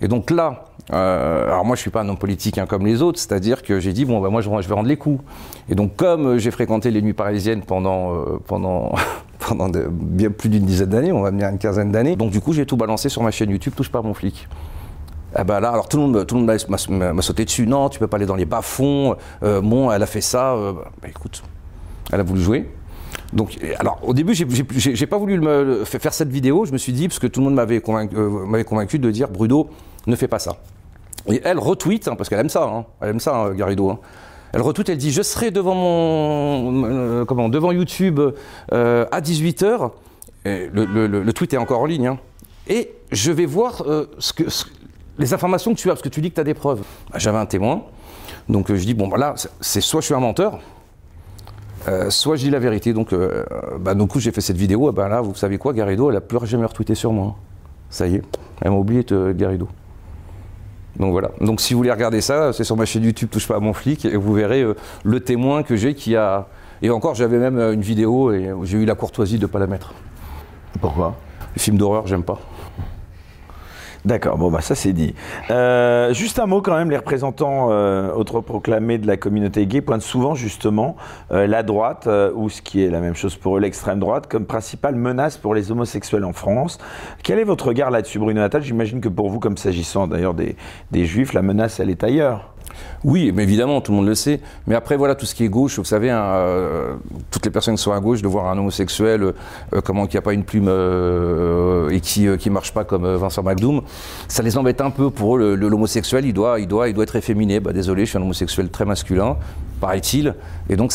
Et donc là, euh, alors moi je suis pas un homme politique hein, comme les autres, c'est-à-dire que j'ai dit bon bah moi je, vais rendre les coups. Et donc comme j'ai fréquenté les nuits parisiennes pendant pendant pendant bien plus d'une dizaine d'années, on va dire une quinzaine d'années, donc du coup j'ai tout balancé sur ma chaîne YouTube Touche pas mon flic. Ah bah là, alors tout le monde, tout le monde m'a sauté dessus. Non, tu peux pas aller dans les bas-fonds. Euh, bon, elle a fait ça. Euh, bah, écoute, elle a voulu jouer. Donc, alors au début, j'ai pas voulu faire cette vidéo. Je me suis dit parce que tout le monde m'avait convaincu, euh, convaincu, de dire Bruno, ne fais pas ça. Et elle retweet hein, parce qu'elle aime ça. Hein, elle aime ça, hein, Garrido. Elle retweet, elle dit Je serai devant mon comment devant YouTube à 18 h le, le, tweet est encore en ligne. Et je vais voir que, les informations que tu as, parce que tu dis que tu as des preuves. Bah, j'avais un témoin, donc euh, je dis, bon, bah là, c'est soit je suis un menteur, euh, soit je dis la vérité. Donc, euh, bah, coup, j'ai fait cette vidéo. Bah, là, vous savez quoi, Garrido, elle a plus jamais retweeté sur moi. Ça y est, elle m'a oublié de Garrido. Donc voilà. Donc si vous voulez regarder ça, c'est sur ma chaîne YouTube Touche pas à mon flic et vous verrez le témoin que j'ai qui a. Et encore, j'avais même une vidéo et j'ai eu la courtoisie de ne pas la mettre. Pourquoi? Les films d'horreur, j'aime pas. D'accord, bon bah ça c'est dit. Euh, juste un mot quand même, les représentants euh, autoproclamés de la communauté gay pointent souvent justement euh, la droite, euh, ou ce qui est la même chose pour eux, l'extrême droite, comme principale menace pour les homosexuels en France. Quel est votre regard là-dessus, Bruno Natal J'imagine que pour vous, comme s'agissant d'ailleurs des, des juifs, la menace elle est ailleurs. Oui, mais évidemment, tout le monde le sait. Mais après, voilà, tout ce qui est gauche, vous savez, hein, euh, toutes les personnes qui sont à gauche, de voir un homosexuel, euh, comment qui n'a pas une plume euh, et qui ne marche pas comme Vincent McDoom, ça les embête un peu. Pour eux, l'homosexuel, il doit, il, doit, il doit être efféminé. Bah, désolé, je suis un homosexuel très masculin, paraît-il. Et donc,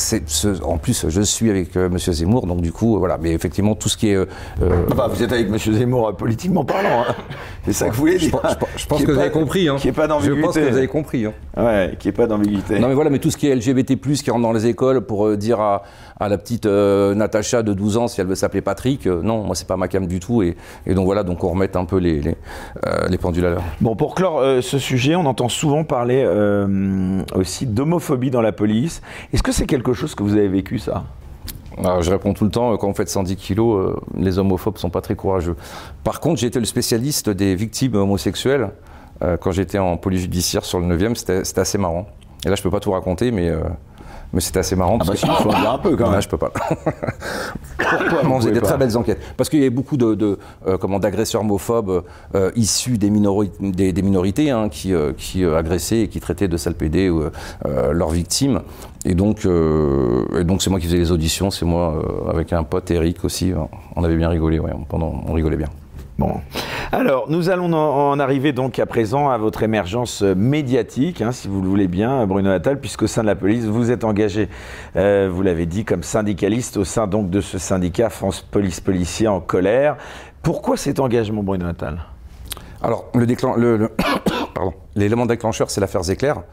en plus, je suis avec M. Zemmour, donc du coup, voilà. Mais effectivement, tout ce qui est. vous êtes avec M. Zemmour politiquement parlant. Hein. C'est ça que vous voulez dire. Je, pense que vous avez compris. Hein. Qui est pas je pense que vous avez compris. Hein. Ouais, qui est pas d'ambiguïté. Non, mais voilà, mais tout ce qui est LGBT+, qui rentre dans les écoles pour euh, dire à, à la petite euh, Natacha de 12 ans si elle veut s'appeler Patrick. Euh, non, moi c'est pas ma cam du tout. Et, donc voilà, donc on remet un peu les, les, les pendules à l'heure. Bon, pour clore ce sujet, on entend souvent parler aussi d'homophobie dans la police. Est-ce que c'est quelque chose que vous avez vécu ça? Alors, je réponds tout le temps, quand vous faites 110 kilos, les homophobes sont pas très courageux. Par contre, été le spécialiste des victimes homosexuelles quand j'étais en police judiciaire sur le 9e, c'était assez marrant. Et là, je peux pas tout raconter, mais mais c'était assez marrant. Parce ah bah que... si, faut en dire un peu quand même. Là, je peux pas. Pourquoi On faisait des très belles enquêtes? Parce qu'il y avait beaucoup de, de euh, comment d'agresseurs homophobes euh, issus des, des, des minorités hein, qui, euh, qui agressaient et qui traitaient de PD leurs victimes. Et donc, et donc c'est moi qui faisais les auditions. C'est moi avec un pote Eric aussi. On avait bien rigolé. Ouais, pendant, on rigolait bien. Bon. Alors, nous allons en arriver donc à présent à votre émergence médiatique, hein, si vous le voulez bien, Bruno Attal, puisqu'au sein de la police, vous êtes engagé, euh, vous l'avez dit, comme syndicaliste au sein donc de ce syndicat France Police Policier en colère. Pourquoi cet engagement, Bruno Attal? Alors, le l'élément déclencheur, c'est l'affaire Zéclair.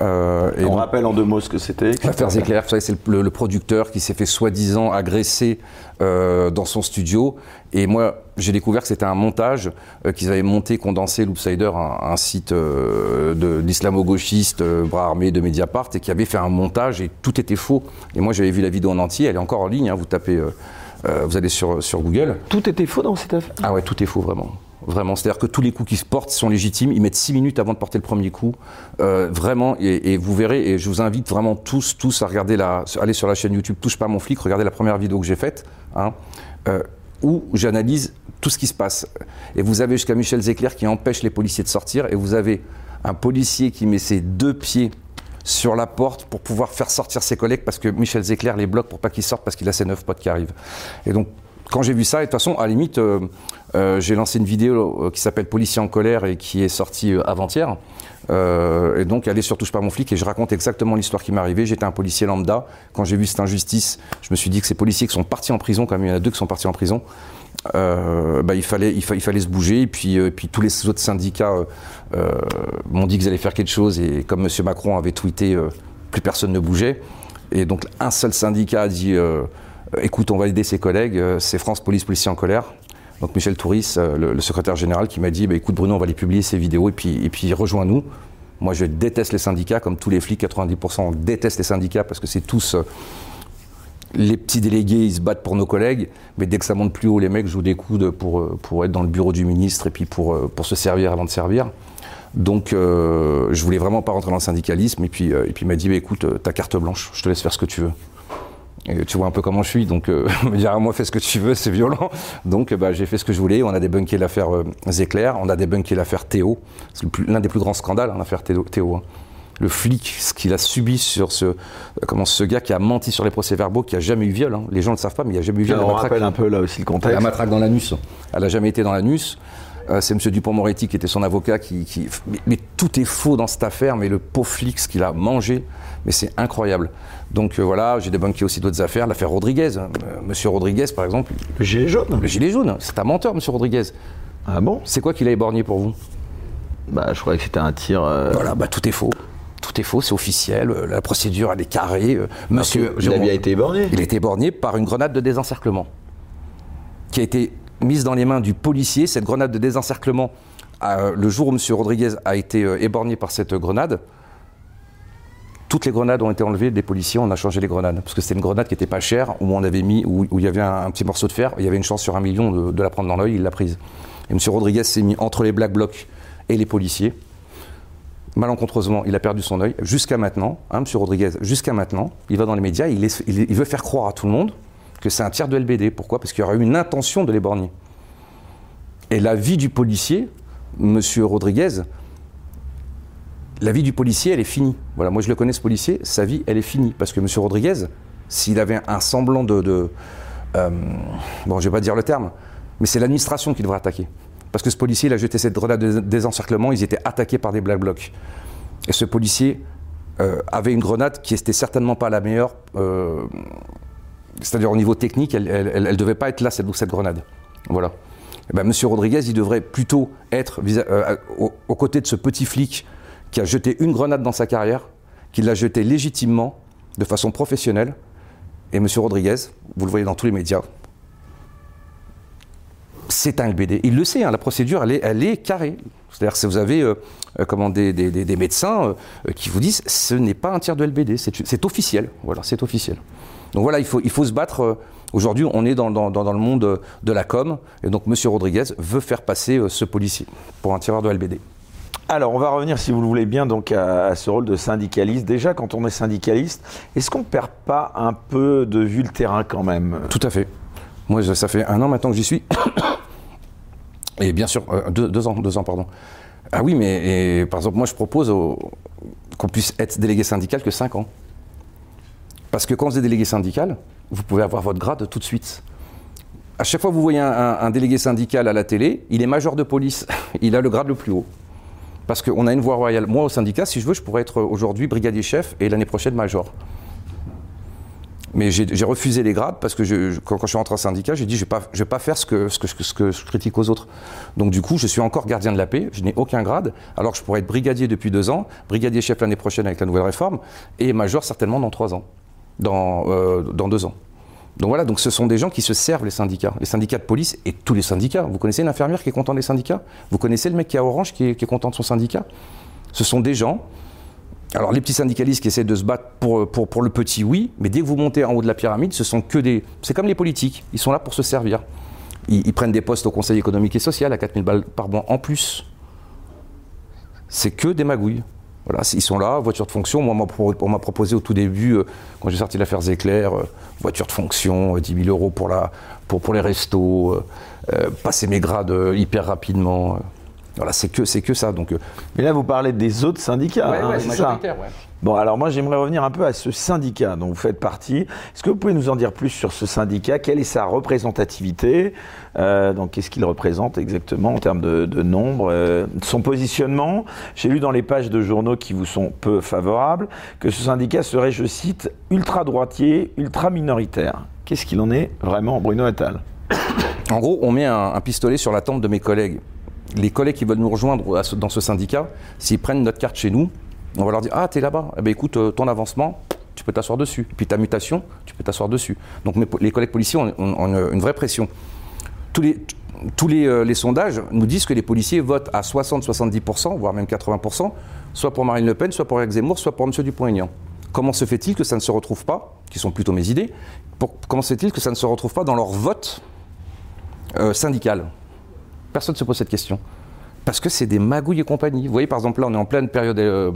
Euh, On rappelle en deux mots ce que c'était. L'affaire Zéclair, c'est le, producteur qui s'est fait soi-disant agresser euh, dans son studio. Et moi, j'ai découvert que c'était un montage euh, qu'ils avaient monté, condensé, Loopsider, un, un site de d'islamo-gauchiste, bras armé de Mediapart, et qui avait fait un montage et tout était faux. Et moi, j'avais vu la vidéo en entier, elle est encore en ligne, hein, vous tapez, vous allez sur, sur Google. Tout était faux dans cette affaire? Ah ouais, tout est faux, vraiment. Vraiment, c'est-à-dire que tous les coups qui se portent sont légitimes. Ils mettent six minutes avant de porter le premier coup. Euh, vraiment, et, vous verrez, et je vous invite vraiment tous, tous à regarder la, aller sur la chaîne YouTube Touche pas mon flic, regardez la première vidéo que j'ai faite, hein, euh, où j'analyse tout ce qui se passe. Et vous avez jusqu'à Michel Zecler qui empêche les policiers de sortir, et vous avez un policier qui met ses deux pieds sur la porte pour pouvoir faire sortir ses collègues parce que Michel Zecler les bloque pour pas qu'ils sortent parce qu'il a ses neuf potes qui arrivent. Et donc quand j'ai vu ça, et de toute façon, à la limite, euh, euh, j'ai lancé une vidéo euh, qui s'appelle Policier en colère et qui est sortie avant-hier. et donc, elle est sur Touche pas mon flic et je raconte exactement l'histoire qui m'est arrivée. J'étais un policier lambda. Quand j'ai vu cette injustice, je me suis dit que ces policiers qui sont partis en prison, comme il y en a deux qui sont partis en prison, bah, il, fallait, il, fallait se bouger. Et puis, puis tous les autres syndicats m'ont dit qu'ils allaient faire quelque chose. Et comme M. Macron avait tweeté, plus personne ne bougeait. Et donc, un seul syndicat a dit écoute, on va aider ses collègues, euh, c'est France Police Policier en colère. Donc Michel Touris, euh, le, secrétaire général, qui m'a dit, bah, écoute Bruno, on va les publier ces vidéos et puis, rejoins-nous. Moi, je déteste les syndicats, comme tous les flics, 90% détestent les syndicats parce que c'est tous les petits délégués, ils se battent pour nos collègues, mais dès que ça monte plus haut, les mecs jouent des coudes pour, être dans le bureau du ministre et puis pour, se servir avant de servir. Donc, je voulais vraiment pas rentrer dans le syndicalisme. Et puis, puis il m'a dit, bah, écoute, ta carte blanche, je te laisse faire ce que tu veux. Et tu vois un peu comment je suis, donc euh, me dire à moi fais ce que tu veux, c'est violent. Donc bah, j'ai fait ce que je voulais. On a débunké l'affaire euh, Zéclair, on a débunké l'affaire Théo. C'est l'un des plus grands scandales, hein, l'affaire Théo. Hein. Le flic, ce qu'il a subi sur ce, euh, comment ce gars qui a menti sur les procès-verbaux, qui a jamais eu viol. Hein. Les gens ne le savent pas, mais il n'y a jamais eu viol. on rappelle un peu là aussi le contexte. La matraque dans l'anus. Elle n'a jamais été dans l'anus. Euh, c'est M. Dupont-Moretti qui était son avocat qui. qui... Mais, tout est faux dans cette affaire, mais le pauvre flic, ce qu'il a mangé, mais c'est incroyable. Donc euh, voilà, j'ai débunké aussi d'autres affaires. L'affaire Rodriguez. Hein. Euh, Monsieur Rodriguez, par exemple. Le gilet jaune Le gilet jaune. C'est un menteur, Monsieur Rodriguez. Ah bon? C'est quoi qu'il a éborgné pour vous? Bah, je croyais que c'était un tir. Voilà, bah tout est faux tout est faux, c'est officiel, la procédure elle est carrée. Monsieur, il a bien été éborgné. Il a été éborgné par une grenade de désencerclement qui a été mise dans les mains du policier. Cette grenade de désencerclement, euh, le jour où M. Rodriguez a été euh, éborgné par cette grenade, toutes les grenades ont été enlevées des policiers, on a changé les grenades. Parce que c'était une grenade qui n'était pas chère, où on avait mis, où, il y avait un, petit morceau de fer, il y avait une chance sur un million de, la prendre dans l'œil, il l'a prise. Et M. Rodriguez s'est mis entre les Black Blocs et les policiers. Malencontreusement, il a perdu son œil. Jusqu'à maintenant, hein, M. Rodriguez, jusqu'à maintenant, il va dans les médias, il, veut faire croire à tout le monde que c'est un tiers de LBD. Pourquoi? Parce qu'il y aurait eu une intention de l'éborgner. Et la vie du policier, monsieur Rodriguez, la vie du policier, elle est finie. Voilà, moi je le connais ce policier, sa vie, elle est finie. Parce que monsieur Rodriguez, s'il avait un semblant de. Euh, bon, je vais pas dire le terme, mais c'est l'administration qui devrait attaquer. Parce que ce policier, il a jeté cette grenade de désencerclement, ils étaient attaqués par des black blocs. Et ce policier euh, avait une grenade qui n'était certainement pas la meilleure. Euh, c'est-à-dire au niveau technique, elle ne devait pas être là, cette, grenade. Voilà. Et eh ben, Monsieur Rodriguez, il devrait plutôt être euh, aux côtés de ce petit flic qui a jeté une grenade dans sa carrière, qui l'a jetée légitimement, de façon professionnelle, Et M. Rodriguez, vous le voyez dans tous les médias, c'est un LBD. Il le sait, hein, la procédure, elle est, elle est carrée. C'est-à-dire que vous avez euh, euh, comment, des, des- médecins euh, qui vous disent ce n'est pas un tiers de LBD, c'est officiel. Voilà, c'est officiel. Donc voilà, il faut, il faut se battre. Aujourd'hui, on est dans, dans- dans- le monde de la com, et donc M. Rodriguez veut faire passer ce policier pour un tireur de LBD. Alors, on va revenir, si vous le voulez bien, donc à, ce rôle de syndicaliste. Déjà, quand on est syndicaliste, est-ce qu'on ne perd pas un peu de vue le terrain quand même? Tout à fait. Moi, ça fait un an maintenant que j'y suis. Et bien sûr, euh, deux, ans, deux ans, pardon. Ah oui, mais par exemple, moi, je propose qu'on puisse être délégué syndical que 5 ans. Parce que quand vous êtes délégué syndical, vous pouvez avoir votre grade tout de suite. À chaque fois que vous voyez un délégué syndical à la télé, il est major de police. Il a le grade le plus haut. Parce qu'on a une voie royale. Moi, au syndicat, si je veux, je pourrais être aujourd'hui brigadier chef et l'année prochaine major. Mais j'ai refusé les grades parce que quand, je suis rentré en syndicat, j'ai dit je ne vais, pas- faire ce que, je critique aux autres. Donc du coup, je suis encore gardien de la paix, je n'ai aucun grade, alors que je pourrais être brigadier depuis deux ans, brigadier chef l'année prochaine avec la nouvelle réforme, et major certainement dans trois ans, dans, euh, dans deux ans. Donc voilà, donc ce sont des gens qui se servent les syndicats, les syndicats de police et tous les syndicats. Vous connaissez une infirmière qui est content des syndicats? Vous connaissez le mec qui à Orange qui est, content de son syndicat? Ce sont des gens alors les petits syndicalistes qui essaient de se battre pour, le petit, oui, mais dès que vous montez en haut de la pyramide, ce sont que des... C'est comme les politiques, ils sont là pour se servir. Ils, ils prennent des postes au Conseil économique et social à 4000 balles par mois en plus. C'est que des magouilles. Voilà, ils sont là, voiture de fonction. Moi, on m'a proposé au tout début, euh, quand j'ai sorti l'affaire Zéclair, euh, voiture de fonction, euh, 10 000 euros pour, la, pour, pour les restos, euh, euh, passer mes grades euh, hyper rapidement. euh. Voilà, c'est que, c'est que ça. Donc, euh, Mais là, vous parlez des autres syndicats, ouais, hein, ouais, c'est c'est ça ouais. Bon, alors moi, j'aimerais revenir un peu à ce syndicat dont vous faites partie. Est-ce que vous pouvez nous en dire plus sur ce syndicat? Quelle est sa représentativité? Euh, Donc, qu'est-ce qu'il représente exactement en termes de, nombre euh, Son positionnement? J'ai lu dans les pages de journaux qui vous sont peu favorables que ce syndicat serait, je cite, ultra-droitier, ultra-minoritaire. Qu'est-ce qu'il en est vraiment, Bruno Attal? En gros, on met un, pistolet sur la tempe de mes collègues. Les collègues qui veulent nous rejoindre dans ce syndicat, s'ils prennent notre carte chez nous, on va leur dire Ah, t'es là-bas. Eh ben, écoute, euh, ton avancement, tu peux t'asseoir dessus. Puis ta mutation, tu peux t'asseoir dessus. Donc mes les collègues policiers ont, une, vraie pression. Tous les, tous euh, les sondages nous disent que les policiers votent à 60-70%, voire même 80%, soit pour Marine Le Pen, soit pour Eric Zemmour, soit pour M. Dupont-Aignan. Comment se fait-il que ça ne se retrouve pas, qui sont plutôt mes idées, comment se fait-il que ça ne se retrouve pas dans leur vote euh, syndical? Personne ne se pose cette question. Parce que c'est des magouilles et compagnie. Vous voyez, par exemple, là, on est en pleine période euh,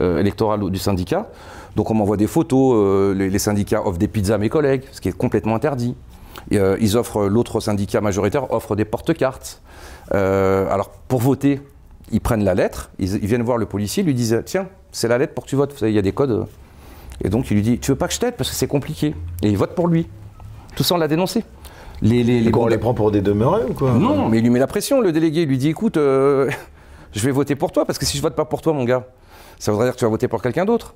euh, électorale du syndicat. Donc, on m'envoie des photos. euh, les, syndicats offrent des pizzas à mes collègues, ce qui est complètement interdit. Ils offrent, l'autre syndicat majoritaire offre des porte-cartes. Alors, pour voter, ils prennent la lettre, ils, ils viennent voir le policier, ils lui disent Tiens, c'est la lettre pour que tu votes. Vous savez, il y a des codes. Et donc, il lui dit Tu veux pas que je t'aide Parce que c'est compliqué. Et il vote pour lui. Tout ça, on l'a dénoncé. Les, les, les Quoi, on les prend pour des demeurés ou quoi? Non, mais il lui met la pression, le délégué. Il lui dit écoute, euh, je vais voter pour toi, parce que si je vote pas pour toi, mon gars, ça voudrait dire que tu vas voter pour quelqu'un d'autre.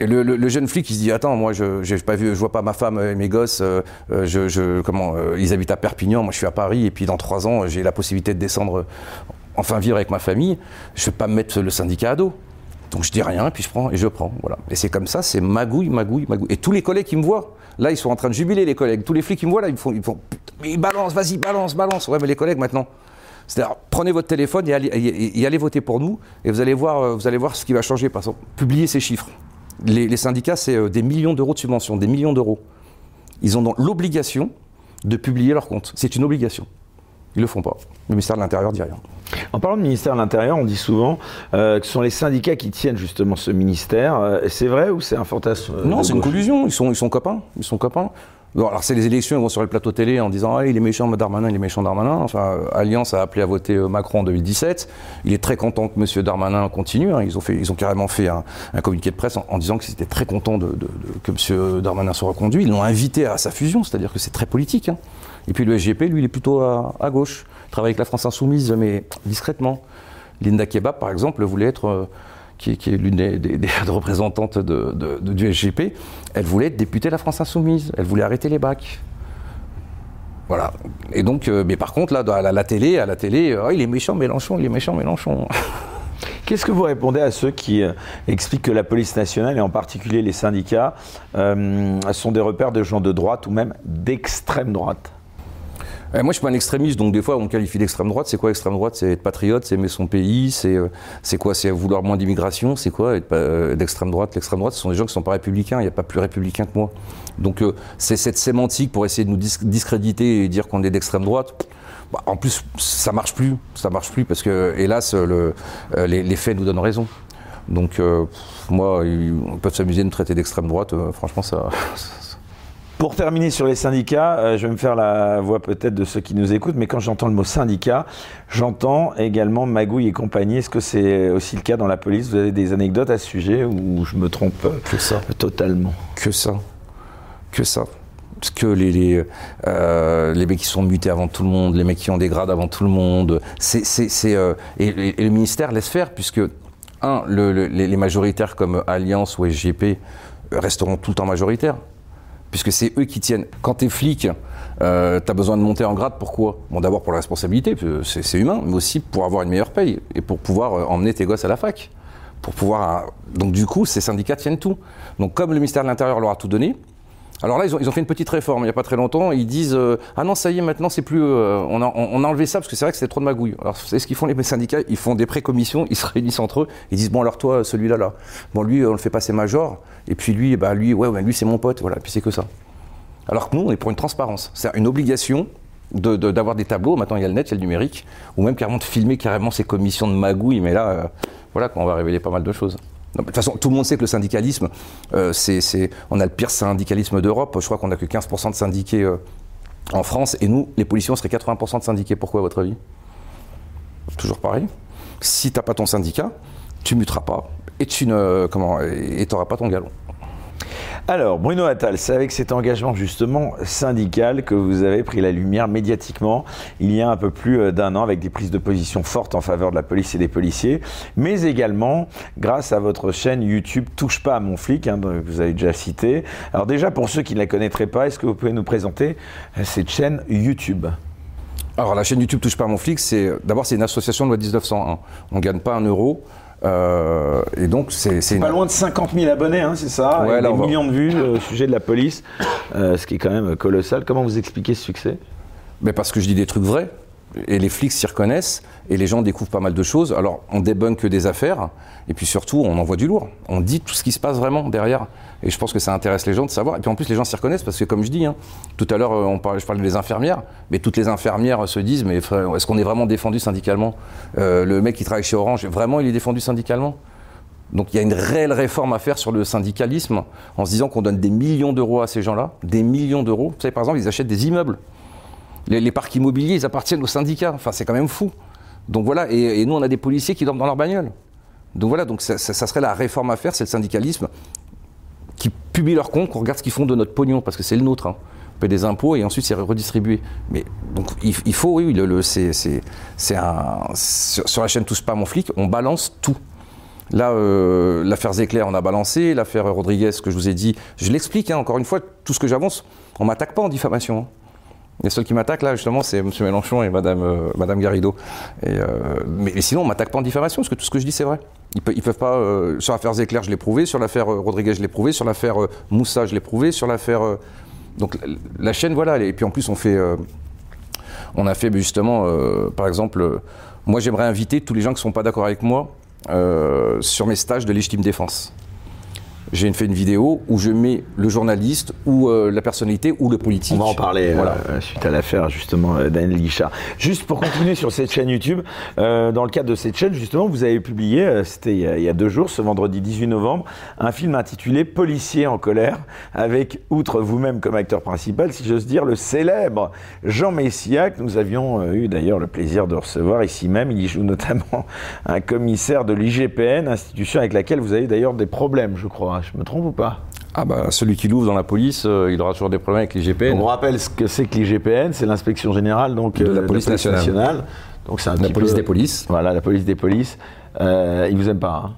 Et le, le- le jeune flic, il se dit attends, moi, je j'ai pas vu, je vois pas ma femme et mes gosses. euh, euh, je, je- comment, euh, ils habitent à Perpignan, moi, je suis à Paris, et puis dans trois ans, j'ai la possibilité de descendre, enfin vivre avec ma famille. Je vais pas me mettre le syndicat à dos. Donc je dis rien, et puis je prends, et je prends. Voilà. Et c'est comme ça, c'est magouille, magouille, magouille. Et tous les collègues qui me voient, là, ils sont en train de jubiler, les collègues. Tous les flics qui me voient, là, ils font, ils font Putain, balance, vas-y, balance, balance. Ouais, mais les collègues maintenant. C'est-à-dire, prenez votre téléphone et allez, voter pour nous, et vous allez voir, euh, vous allez voir ce qui va changer. Par exemple, publiez ces chiffres. Les, les syndicats, c'est euh, des millions d'euros de subventions, des millions d'euros. Ils ont l'obligation de publier leurs comptes. C'est une obligation. Ils le font pas. Le ministère de l'Intérieur dit rien. En parlant de ministère de l'Intérieur, on dit souvent euh, que ce sont les syndicats qui tiennent justement ce ministère. Euh, c'est vrai ou c'est un fantasme euh, Non, c'est une collusion. Ils sont, ils sont copains. Ils sont copains. Bon, alors c'est les élections, ils vont sur le plateau télé en disant ah, il est méchant Darmanin, il est méchant Darmanin. Enfin, euh, Alliance a appelé à voter euh, Macron en 2017. Il est très content que M. Darmanin continue. hein. Ils, ont fait, ils ont carrément fait un, un communiqué de presse en, disant qu'ils étaient très contents que M. Darmanin soit reconduit. Ils l'ont invité à sa fusion, c'est-à-dire que c'est très politique. hein. Et puis le SGP, lui, il est plutôt à, gauche. Il travaille avec la France Insoumise, mais discrètement. Linda Kebab, par exemple, voulait être, euh, qui, est- l'une des, représentantes du SGP, elle voulait être députée de la France Insoumise. Elle voulait arrêter les bacs. Voilà. Et donc, euh, mais par contre, là, à la, télé, à la télé, euh, Ah, il est méchant Mélenchon, il est méchant Mélenchon. Qu'est-ce que vous répondez à ceux qui euh, expliquent que la police nationale, et en particulier les syndicats, sont des repères de gens de droite ou même d'extrême droite? Eh, moi, je suis pas un extrémiste, donc des fois, on me qualifie d'extrême droite. C'est quoi extrême droite? C'est être patriote, c'est aimer son pays, c'est euh, c'est quoi? C'est vouloir moins d'immigration, c'est quoi euh, d'extrême droite? L'extrême droite, ce sont des gens qui sont pas républicains. Il n'y a pas plus républicain que moi. Donc, euh, c'est cette sémantique pour essayer de nous discréditer et dire qu'on est d'extrême droite. Bah, en plus, ça marche plus. Ça marche plus parce que, hélas, le, les, faits nous donnent raison. Donc, moi, ils peuvent s'amuser de me traiter d'extrême droite. franchement, ça, pour terminer sur les syndicats, euh, je vais me faire la voix peut-être de ceux qui nous écoutent, mais quand j'entends le mot syndicat, j'entends également magouille et compagnie. Est-ce que c'est aussi le cas dans la police? Vous avez des anecdotes à ce sujet ou je me trompe Que ça. Totalement? Que ça. Que ça. Parce que les, les, euh, les, mecs qui sont mutés avant tout le monde, les mecs qui ont des grades avant tout le monde, c'est, euh, et, le ministère laisse faire, puisque, un, les majoritaires comme Alliance ou SGP resteront tout le temps majoritaires puisque c'est eux qui tiennent. Quand tu es flic, euh, tu as besoin de monter en grade, pourquoi Bon, d'abord pour la responsabilité, c'est humain, mais aussi pour avoir une meilleure paye et pour pouvoir euh, emmener tes gosses à la fac. Pour pouvoir, euh, donc du coup, ces syndicats tiennent tout. Donc comme le ministère de l'Intérieur leur a tout donné, alors là, ils ont, fait une petite réforme il n'y a pas très longtemps. Ils disent Ah non, ça y est, maintenant, c'est plus. on, a, enlevé ça parce que c'est vrai que c'était trop de magouille. Alors, c'est ce qu'ils font les syndicats? Ils font des pré-commissions, ils se réunissent entre eux. Ils disent Bon, alors toi, celui-là, là. Bon, lui, on le fait passer major. Et puis lui, bah, lui, ouais, ouais lui, c'est mon pote. Voilà, puis c'est que ça. Alors que nous, on est pour une transparence. C'est une obligation d'avoir des tableaux. Maintenant, il y a le net, il y a le numérique, ou même carrément de filmer carrément ces commissions de magouille. Mais là, euh, voilà, on va révéler pas mal de choses. De toute façon, tout le monde sait que le syndicalisme, euh, c'est, on a le pire syndicalisme d'Europe. Je crois qu'on n'a que 15% de syndiqués euh, en France. Et nous, les policiers, on serait 80% de syndiqués. Pourquoi, à votre avis? Toujours pareil. Si tu n'as pas ton syndicat, tu muteras pas et tu n'auras pas ton galon. Alors, Bruno Attal, c'est avec cet engagement justement syndical que vous avez pris la lumière médiatiquement il y a un peu plus euh, d'un an avec des prises de position fortes en faveur de la police et des policiers, mais également grâce à votre chaîne YouTube Touche pas à mon flic, hein, que vous avez déjà cité. Alors déjà, pour ceux qui ne la connaîtraient pas, est-ce que vous pouvez nous présenter euh, cette chaîne YouTube? Alors la chaîne YouTube Touche pas à mon flic, c'est d'abord c'est une association de loi 1901. On ne gagne pas un euro. Euh, et donc c'est pas loin de 50 000 abonnés, hein, c'est ça, ouais, des millions de vues au sujet de la police, euh, ce qui est quand même colossal. Comment vous expliquez ce succès? Mais parce que je dis des trucs vrais et les flics s'y reconnaissent et les gens découvrent pas mal de choses. Alors on débunk des affaires et puis surtout on envoie du lourd. On dit tout ce qui se passe vraiment derrière. Et je pense que ça intéresse les gens de savoir. Et puis en plus les gens s'y reconnaissent parce que comme je dis, hein, tout à l'heure euh, je parlais des infirmières, mais toutes les infirmières se disent mais est-ce qu'on est vraiment défendu syndicalement? Euh, Le mec qui travaille chez Orange, vraiment il est défendu syndicalement? Donc il y a une réelle réforme à faire sur le syndicalisme en se disant qu'on donne des millions d'euros à ces gens-là, des millions d'euros. Vous savez, par exemple, ils achètent des immeubles. Les, parcs immobiliers, ils appartiennent aux syndicats. Enfin, c'est quand même fou. Donc voilà, et, nous, on a des policiers qui dorment dans leur bagnole. Donc voilà, donc ça, serait la réforme à faire, c'est le syndicalisme qui publie leurs comptes, qu'on regarde ce qu'ils font de notre pognon, parce que c'est le nôtre. Hein. On paie des impôts et ensuite c'est redistribué. Mais donc il, faut, oui, le, c'est, un. Sur, la chaîne Tous pas mon flic, on balance tout. Là, euh, l'affaire Zéclair, on a balancé. L'affaire Rodriguez, que je vous ai dit, je l'explique, hein, encore une fois, tout ce que j'avance, on m'attaque pas en diffamation. Hein. Les seuls qui m'attaquent là, justement, c'est M. Mélenchon et Mme, euh, Garrido. Et, euh, mais, sinon, on m'attaque pas en diffamation, parce que tout ce que je dis, c'est vrai. Ils, ne peuvent pas. Euh, sur l'affaire Zéclair, je l'ai prouvé. Sur l'affaire Rodriguez, je l'ai prouvé. Sur l'affaire Moussa, je l'ai prouvé. Sur l'affaire. donc la, chaîne, voilà. Et puis en plus, on fait. on a fait justement, par exemple, moi j'aimerais inviter tous les gens qui ne sont pas d'accord avec moi sur mes stages de légitime défense j'ai fait une vidéo où je mets le journaliste ou euh, la personnalité ou le politique. On va en parler euh, voilà. suite à l'affaire justement euh, Daniel Guichard. Juste pour continuer sur cette chaîne YouTube, dans le cadre de cette chaîne justement, vous avez publié, c'était il, y a deux jours, ce vendredi 18 novembre, un film intitulé Policier en colère, avec, outre vous-même comme acteur principal, si j'ose dire, le célèbre Jean Messiac. Nous avions eu d'ailleurs le plaisir de recevoir ici même. Il y joue notamment un commissaire de l'IGPN, institution avec laquelle vous avez d'ailleurs des problèmes, je crois. Je me trompe ou pas ah bah celui qui l'ouvre dans la police, euh, il aura toujours des problèmes avec l'IGPN. On rappelle ce que c'est que l'IGPN, c'est l'inspection générale donc de la euh, police, nationale. Donc c'est la police des polices. Voilà, la police des polices. Euh, ils vous aiment pas. Hein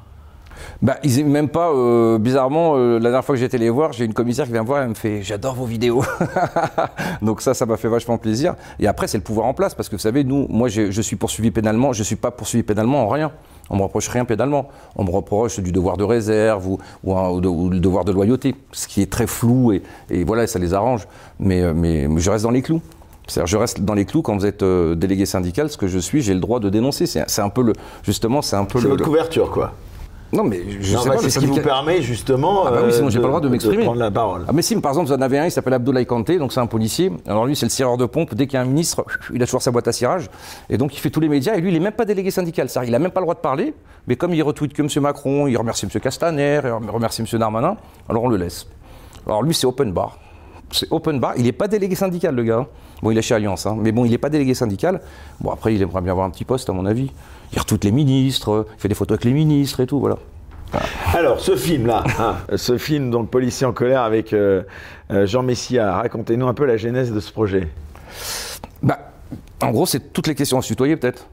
bah, ils aiment même pas. Euh, bizarrement, la dernière fois que j'étais les voir, j'ai une commissaire qui vient me voir et me fait J'adore vos vidéos. Donc, ça, ça m'a fait vachement plaisir. Et après, c'est le pouvoir en place parce que vous savez, nous, moi, je suis poursuivi pénalement. Je ne suis pas poursuivi pénalement en rien. On me reproche rien pénalement. On me reproche du devoir de réserve ou, le devoir de loyauté, ce qui est très flou et, voilà, ça les arrange. Mais, mais, je reste dans les clous. C'est-à-dire, je reste dans les clous quand vous êtes euh, délégué syndical, ce que je suis, j'ai le droit de dénoncer. C'est un peu le, justement, c'est un peu le. votre couverture, quoi. Non, mais je sais pas. C'est ce qui vous permet justement. Ah bah oui, sinon j'ai pas le droit de m'exprimer. prendre la parole. Ah mais si, par exemple, vous en avez un, il s'appelle Abdoulaye Kanté, donc c'est un policier. Alors lui, c'est le cireur de pompe. Dès qu'il y a un ministre, il a toujours sa boîte à cirage. Et donc il fait tous les médias. Et lui, il est même pas délégué syndical. Il a même pas le droit de parler. Mais comme il retweet que M. Macron, il remercie M. Castaner, il remercie M. Darmanin, alors on le laisse. Alors lui, c'est open bar. C'est open bar. Il n'est pas délégué syndical, le gars. Bon, il est chez Alliance, hein. mais bon, il n'est pas délégué syndical. Bon, après, il aimerait bien avoir un petit poste, à mon avis. Il retweet les ministres, il fait des photos avec les ministres et tout, voilà. Alors, ce film-là, hein, ce film, donc Policier en colère avec euh, euh, Jean Messia, racontez-nous un peu la genèse de ce projet. Bah, en gros, c'est toutes les questions à se tutoyer, peut-être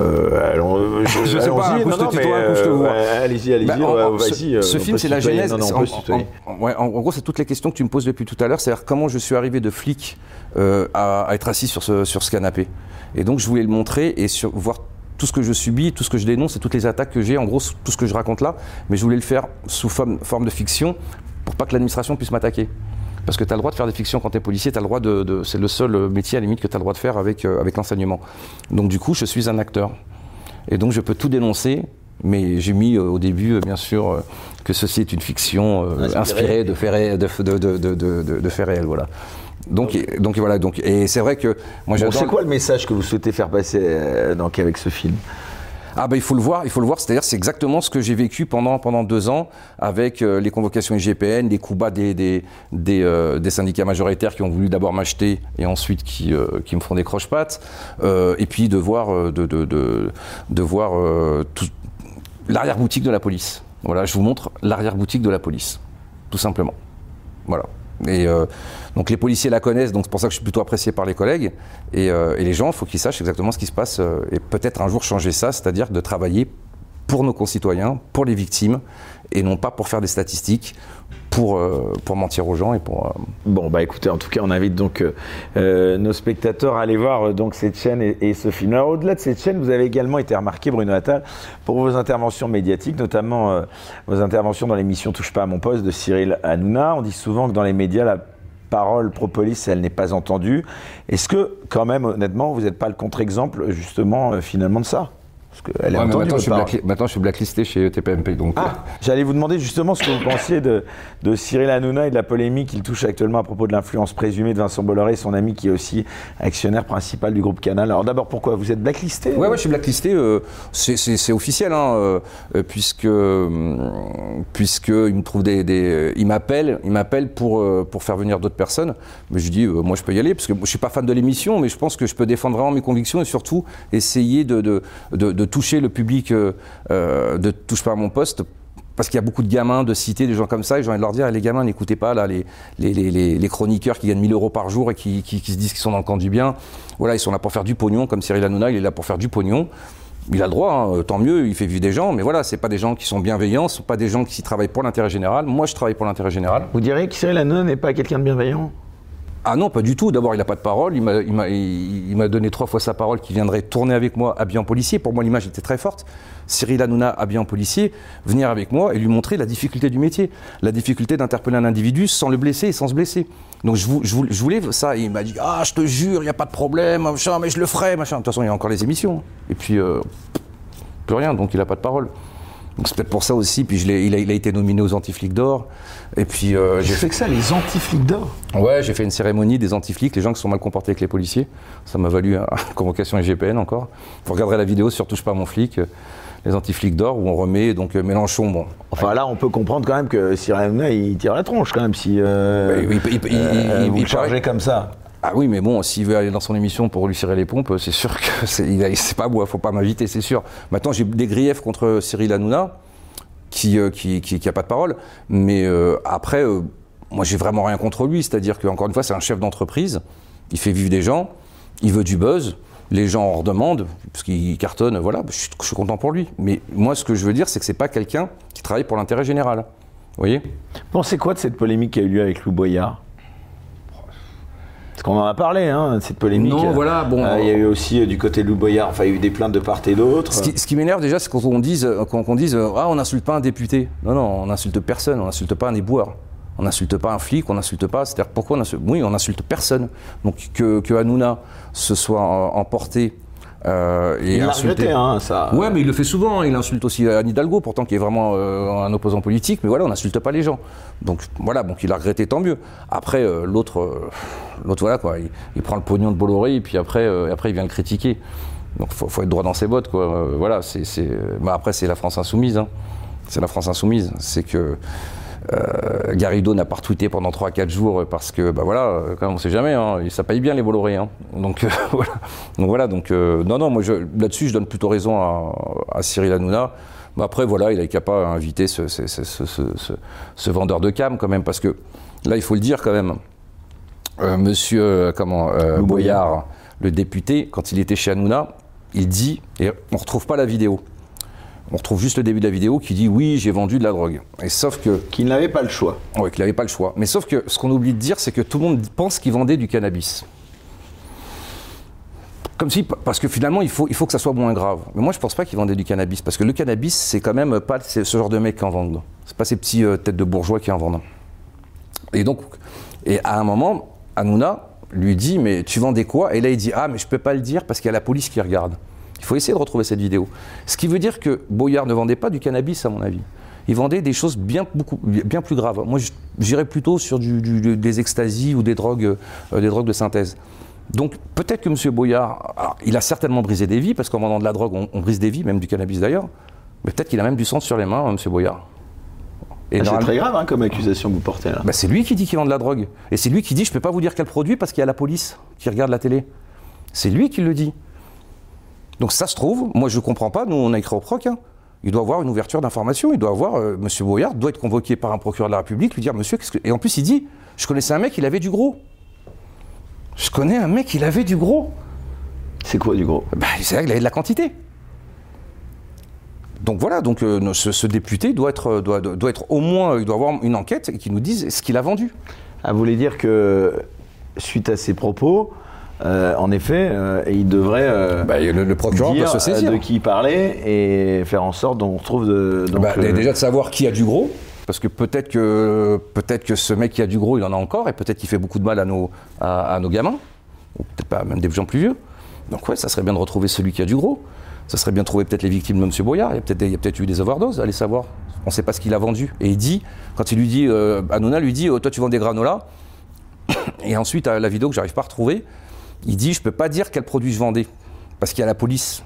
euh, alors, je, je sais pas, un coup je te tutoie, un coup je te vois. allez-y, allez-y, bah, ce, ce film, c'est la genèse. Non, non, en, en, gros, c'est toutes les questions que tu me poses depuis tout à l'heure. C'est-à-dire comment je suis arrivé de flic à, à, être assis sur ce, sur ce canapé. Et donc, je voulais le montrer et sur, voir tout ce que je subis, tout ce que je dénonce et toutes les attaques que j'ai, en gros, tout ce que je raconte là. Mais je voulais le faire sous forme, de fiction pour pas que l'administration puisse m'attaquer. Parce que tu as le droit de faire des fictions quand tu es policier, c'est le seul métier à limite que tu as le droit de faire euh, avec l'enseignement. Donc du coup, je suis un acteur. Et donc je peux tout dénoncer, mais j'ai mis euh, au début, euh, bien sûr, que ceci est une fiction inspirée de faits de, de, réels. Voilà. Donc, donc voilà, donc, et c'est vrai que moi bon, C'est quoi le message que vous souhaitez faire passer euh, donc, avec ce film? Ah ben il faut le voir, il faut le voir. C'est-à-dire c'est exactement ce que j'ai vécu pendant pendant deux ans avec euh, les convocations IGPN, les coups bas des des, des, euh, des syndicats majoritaires qui ont voulu d'abord m'acheter et ensuite qui qui me font des croche-pattes, et puis de voir de de, de, de voir l'arrière boutique de la police. Voilà, je vous montre l'arrière boutique de la police, tout simplement. Voilà. Et euh, donc les policiers la connaissent, donc c'est pour ça que je suis plutôt apprécié par les collègues. Et, euh, les gens, il faut qu'ils sachent exactement ce qui se passe euh, et peut-être un jour changer ça, c'est-à-dire de travailler pour nos concitoyens, pour les victimes, et non pas pour faire des statistiques, pour, pour mentir aux gens et pour. Bon, bah écoutez, en tout cas, on invite donc nos spectateurs à aller voir donc cette chaîne et, ce film. Alors, au-delà de cette chaîne, vous avez également été remarqué, Bruno Attal, pour vos interventions médiatiques, notamment vos interventions dans l'émission Touche pas à mon poste de Cyril Hanouna. On dit souvent que dans les médias, la parole pro-police, elle n'est pas entendue. Est-ce que, quand même, honnêtement, vous n'êtes pas le contre-exemple, justement, finalement, de ça? Parce qu'elle est maintenant, je suis blacklisté chez TPMP. Donc, ah, euh. J'allais vous demander justement ce que vous pensiez de, de, Cyril Hanouna et de la polémique qu'il touche actuellement à propos de l'influence présumée de Vincent Bolloré, son ami qui est aussi actionnaire principal du groupe Canal. Alors d'abord, pourquoi Vous êtes blacklisté Oui, ouais, je suis blacklisté. Euh, c'est officiel, hein, euh, puisque, puisque il me trouve des, des il m'appelle, il m'appelle pour, pour faire venir d'autres personnes. Mais je dis, moi je peux y aller, parce que je suis pas fan de l'émission, mais je pense que je peux défendre vraiment mes convictions et surtout essayer de, de, de de toucher le public euh, euh, de Touche pas à mon poste parce qu'il y a beaucoup de gamins de citer des gens comme ça, et j'ai envie de leur dire, les gamins, n'écoutez pas là, les, les, les, les, chroniqueurs qui gagnent 1000 euros par jour et qui, qui, se disent qu'ils sont dans le camp du bien. Voilà, ils sont là pour faire du pognon, comme Cyril Hanouna, il est là pour faire du pognon. Il a le droit, hein, tant mieux, il fait vivre des gens, mais voilà, c'est pas des gens qui sont bienveillants, ce sont pas des gens qui travaillent pour l'intérêt général. Moi, je travaille pour l'intérêt général. Vous diriez que Cyril Hanouna n'est pas quelqu'un de bienveillant? Ah non, pas du tout. D'abord, il n'a pas de parole. Il m'a donné trois fois sa parole qu'il viendrait tourner avec moi habillé en policier. Pour moi, l'image était très forte. Cyril Hanouna habillé en policier, venir avec moi et lui montrer la difficulté du métier, la difficulté d'interpeller un individu sans le blesser et sans se blesser. Donc je, voulais ça. Et il m'a dit Ah, je te jure, il n'y a pas de problème, machin, mais je le ferai, machin. De toute façon, il y a encore les émissions. Et puis, euh, plus rien, donc il n'a pas de parole. Donc c'est peut-être pour ça aussi. Puis je il, a, il, a, été nominé aux Antiflics d'or. Et puis euh, j'ai fait que ça, les Antiflics d'or? Ouais, j'ai fait une cérémonie des Antiflics, les gens qui sont mal comportés avec les policiers. Ça m'a valu une convocation IGPN encore. Vous regarderez la vidéo sur Touche pas mon flic. Euh, les antiflics d'or où on remet donc euh, Mélenchon. Bon. Enfin là, on peut comprendre quand même que Cyril Hanouna il tire la tronche quand même si euh, il, il, il, vous comme ça. Ah oui, mais bon, s'il veut aller dans son émission pour lui cirer les pompes, c'est sûr que c'est pas moi, faut pas m'inviter, c'est sûr. Maintenant, j'ai des griefs contre Cyril Hanouna, qui, euh, qui, qui, a pas de parole, mais euh, après, euh, moi, j'ai vraiment rien contre lui. C'est-à-dire qu'encore une fois, c'est un chef d'entreprise, il fait vivre des gens, il veut du buzz, les gens en redemandent, parce qu'il cartonne, voilà, je suis, je suis, content pour lui. Mais moi, ce que je veux dire, c'est que c'est pas quelqu'un qui travaille pour l'intérêt général. Vous voyez? Pensez quoi de cette polémique qui a eu lieu avec Lou Boyard? Parce qu'on en a parlé, hein, cette polémique. Non, voilà, bon. Euh, il y a eu aussi euh, du côté de Lou Boyard, enfin, il y a eu des plaintes de part et d'autre. Ce qui, m'énerve déjà, c'est quand on dise, quand on dise Ah, on n'insulte pas un député. Non, non, on n'insulte personne, on n'insulte pas un éboueur. On n'insulte pas un flic, on n'insulte pas. C'est-à-dire, pourquoi on insulte Oui, on n'insulte personne. Donc, que, que Hanouna se soit emporté euh, et il l'a regretté, hein, ça. Ouais, mais il le fait souvent. Il insulte aussi Anne Hidalgo, pourtant qui est vraiment euh, un opposant politique. Mais voilà, on n'insulte pas les gens. Donc voilà, donc il a regretté, tant mieux. Après, euh, l'autre, l'autre voilà quoi, il, prend le pognon de Bolloré et puis après, après il vient le critiquer. Donc faut, faut être droit dans ses bottes, quoi. voilà, c'est, c'est... Bah, après c'est la France insoumise. Hein. C'est la France insoumise. C'est que euh, Garrido n'a pas retweeté pendant 3-4 jours parce que, bah voilà, quand même, on sait jamais, hein, ça paye bien les Bolloré. Hein. Donc, euh, voilà. Donc voilà, donc euh, non, non, moi là-dessus, je donne plutôt raison à, Cyril Hanouna. Mais après, voilà, il capable d'inviter ce, ce, ce, vendeur de cam quand même, parce que là, il faut le dire quand même. monsieur, comment, Boyard, le député, quand il était chez Hanouna, il dit, et on ne retrouve pas la vidéo, on retrouve juste le début de la vidéo qui dit oui, j'ai vendu de la drogue. Et sauf que. Qu'il n'avait pas le choix. Oui, qu'il n'avait pas le choix. Mais sauf que ce qu'on oublie de dire, c'est que tout le monde pense qu'il vendait du cannabis. Comme si, parce que finalement, il faut, il faut que ça soit moins grave. Mais moi, je pense pas qu'il vendait du cannabis, parce que le cannabis, c'est quand même pas ce genre de mec qui en vendent. C'est pas ces petits euh, têtes de bourgeois qui en vendent. Et donc, et à un moment, Hanouna lui dit, mais tu vendais quoi? Et là, il dit, ah, mais je peux pas le dire parce qu'il y a la police qui regarde. Il faut essayer de retrouver cette vidéo. Ce qui veut dire que Boyard ne vendait pas du cannabis, à mon avis. Il vendait des choses bien, beaucoup, bien plus graves. Moi, j'irais plutôt sur des extasies ou des drogues, euh, des drogues de synthèse. Donc peut-être que M. Boyard, il a certainement brisé des vies, parce qu'en vendant de la drogue, on, brise des vies, même du cannabis d'ailleurs. Mais peut-être qu'il a même du sang sur les mains, hein, M. Boyard. Ah, c'est très grave hein, comme accusation que vous portez là. Bah, c'est lui qui dit qu'il vend de la drogue. Et c'est lui qui dit je ne peux pas vous dire quel produit parce qu'il y a la police qui regarde la télé. C'est lui qui le dit. Donc ça se trouve, moi je ne comprends pas, nous on a écrit au proc, hein. il doit avoir une ouverture d'information, il doit avoir, euh, M. Boyard doit être convoqué par un procureur de la République, lui dire, monsieur, qu'est-ce que... Et en plus il dit, je connaissais un mec, il avait du gros. Je connais un mec, il avait du gros. C'est quoi du gros? Bah, C'est vrai qu'il avait de la quantité. Donc voilà, donc euh, ce, député doit être, doit, doit, être au moins, il doit avoir une enquête qui nous dise ce qu'il a vendu. Ah, vous voulez dire que suite à ces propos, euh, en effet, euh, il devrait euh, bah, le, procureur dire se saisir. de qui parlait et faire en sorte qu'on retrouve de, bah, déjà de savoir qui a du gros. Parce que peut-être que, peut que ce mec qui a du gros, il en a encore, et peut-être qu'il fait beaucoup de mal à nos, à, nos gamins, ou peut-être pas même des gens plus vieux. Donc ouais, ça serait bien de retrouver celui qui a du gros. Ça serait bien de trouver peut-être les victimes de M. Boyard. Il y a peut-être peut eu des overdoses, allez savoir. On ne sait pas ce qu'il a vendu. Et il dit, quand il lui dit, euh, Hanouna lui dit, oh, toi tu vends des granolas. Et ensuite, la vidéo que j'arrive pas à retrouver, il dit je ne peux pas dire quel produit je vendais, parce qu'il y a la police.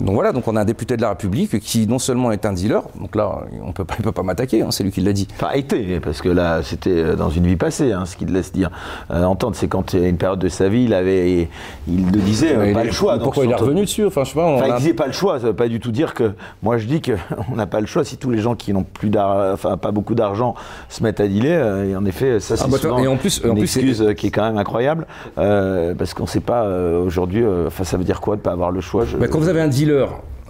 Donc voilà, donc on a un député de la République qui non seulement est un dealer, donc là on peut pas, il ne peut pas m'attaquer, hein, c'est lui qui l'a dit. Enfin été, parce que là c'était euh, dans une vie passée, hein, ce qu'il laisse dire. Euh, entendre, c'est quand il y a une période de sa vie, il avait, il le disait, euh, pas le choix. Pourquoi il est revenu dessus Enfin je sais pas. enfin, il disait pas le choix, ça veut pas du tout dire que. Moi je dis qu'on n'a pas le choix si tous les gens qui n'ont plus enfin pas beaucoup d'argent se mettent à dealer. et en effet, ça c'est ah, bah, et en plus, une en plus, excuse qui est quand même incroyable, parce qu'on ne sait pas aujourd'hui. Enfin ça veut dire quoi de pas avoir le choix. Bah, quand vous avez un dealer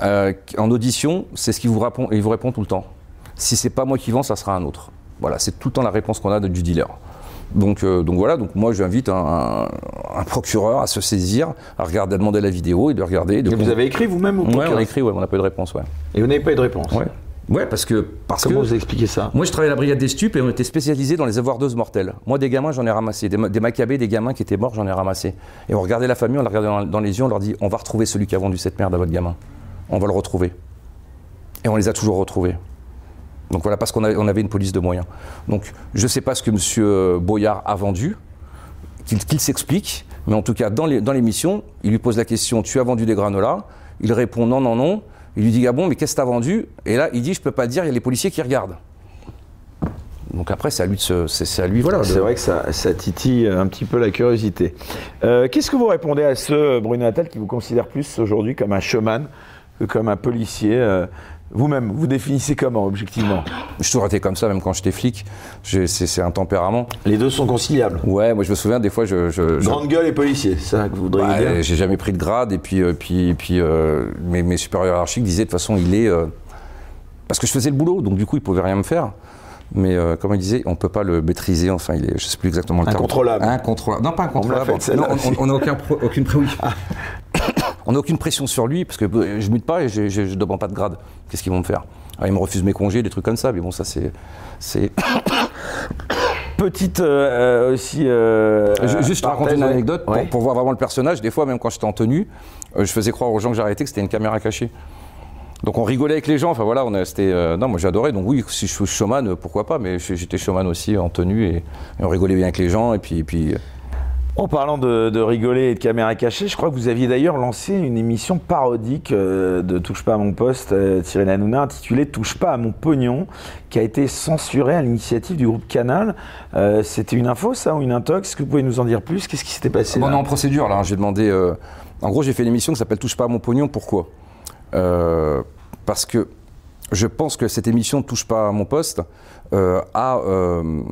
euh, en audition, c'est ce qu'il vous répond, il vous répond tout le temps. Si c'est pas moi qui vends, ça sera un autre. Voilà, c'est tout le temps la réponse qu'on a du dealer. Donc, euh, donc voilà, donc moi j'invite un, un, procureur à se saisir, à regarder, à demander la vidéo et de regarder. De vous avez écrit vous-même Oui, on a écrit, ouais, on n'a pas eu de réponse, ouais. Et vous n'avez pas eu de réponse Ouais. Ouais, parce que. Parce Comment que, vous expliquez ça? Moi, je travaillais à la brigade des stupes et on était spécialisés dans les overdoses mortelles. Moi, des gamins, j'en ai ramassé. Des, des macabées, des gamins qui étaient morts, j'en ai ramassé. Et on regardait la famille, on la regardait dans, les yeux, on leur dit on va retrouver celui qui a vendu cette merde à votre gamin. On va le retrouver. Et on les a toujours retrouvés. Donc voilà, parce qu'on avait, une police de moyens. Donc je ne sais pas ce que M. Boyard a vendu, qu'il s'explique, mais en tout cas, dans l'émission, il lui pose la question Tu as vendu des granolas? Il répond Non, non, non. Il lui dit Ah bon, mais qu'est-ce que tu as vendu? Et là, il dit Je ne peux pas le dire, il y a les policiers qui regardent. Donc après, c'est à lui, c'est à lui voilà. C'est vrai que ça, titille un petit peu la curiosité. Euh, qu'est-ce que vous répondez à ce Bruno Attal qui vous considère plus aujourd'hui comme un showman que comme un policier? Euh, vous-même, vous définissez comment, objectivement Je toujours été comme ça, même quand j'étais flic. C'est un tempérament. Les deux sont conciliables Ouais, moi je me souviens, des fois, je. Grande gueule et policier, c'est ça que vous voudriez dire J'ai jamais pris de grade, et puis, euh, puis, puis euh, mes, mes, supérieurs hiérarchiques disaient de toute façon, il est. parce que je faisais le boulot, donc du coup, ils pouvaient rien me faire. mais euh, comme il disait, on ne peut pas le maîtriser, enfin, il est, je ne sais plus exactement le terme. Incontrôlable. Incontrôlable. Non, pas incontrôlable. On n'a aucun, aucune, oui. on n'a aucune pression sur lui, parce que euh, je ne mute pas et je ne demande pas de grade. Qu'est-ce qu'ils vont me faire? Ah, Ils me refusent mes congés, des trucs comme ça, mais bon, ça c'est... Petite euh, aussi. Juste raconter une anecdote pour, voir vraiment le personnage. Des fois, même quand j'étais en tenue, je faisais croire aux gens que j'arrêtais que c'était une caméra cachée. Donc on rigolait avec les gens, enfin voilà, on c'était, euh, non moi j'adorais, donc oui, si je suis showman, euh, pourquoi pas, mais j'étais showman aussi en tenue et, on rigolait bien avec les gens et puis... puis euh. En parlant de, rigoler et de caméra cachée, je crois que vous aviez d'ailleurs lancé une émission parodique de Touche pas à mon poste, Cyril Hanouna, intitulée Touche pas à mon pognon, qui a été censurée à l'initiative du groupe Canal. C'était une info ça ou une intox? Est-ce que vous pouvez nous en dire plus? Qu'est-ce qui s'était passé On est en procédure là, j'ai demandé... en gros j'ai fait une émission qui s'appelle Touche pas à mon pognon, pourquoi? Euh, parce que je pense que cette émission touche pas à mon poste, euh, euh,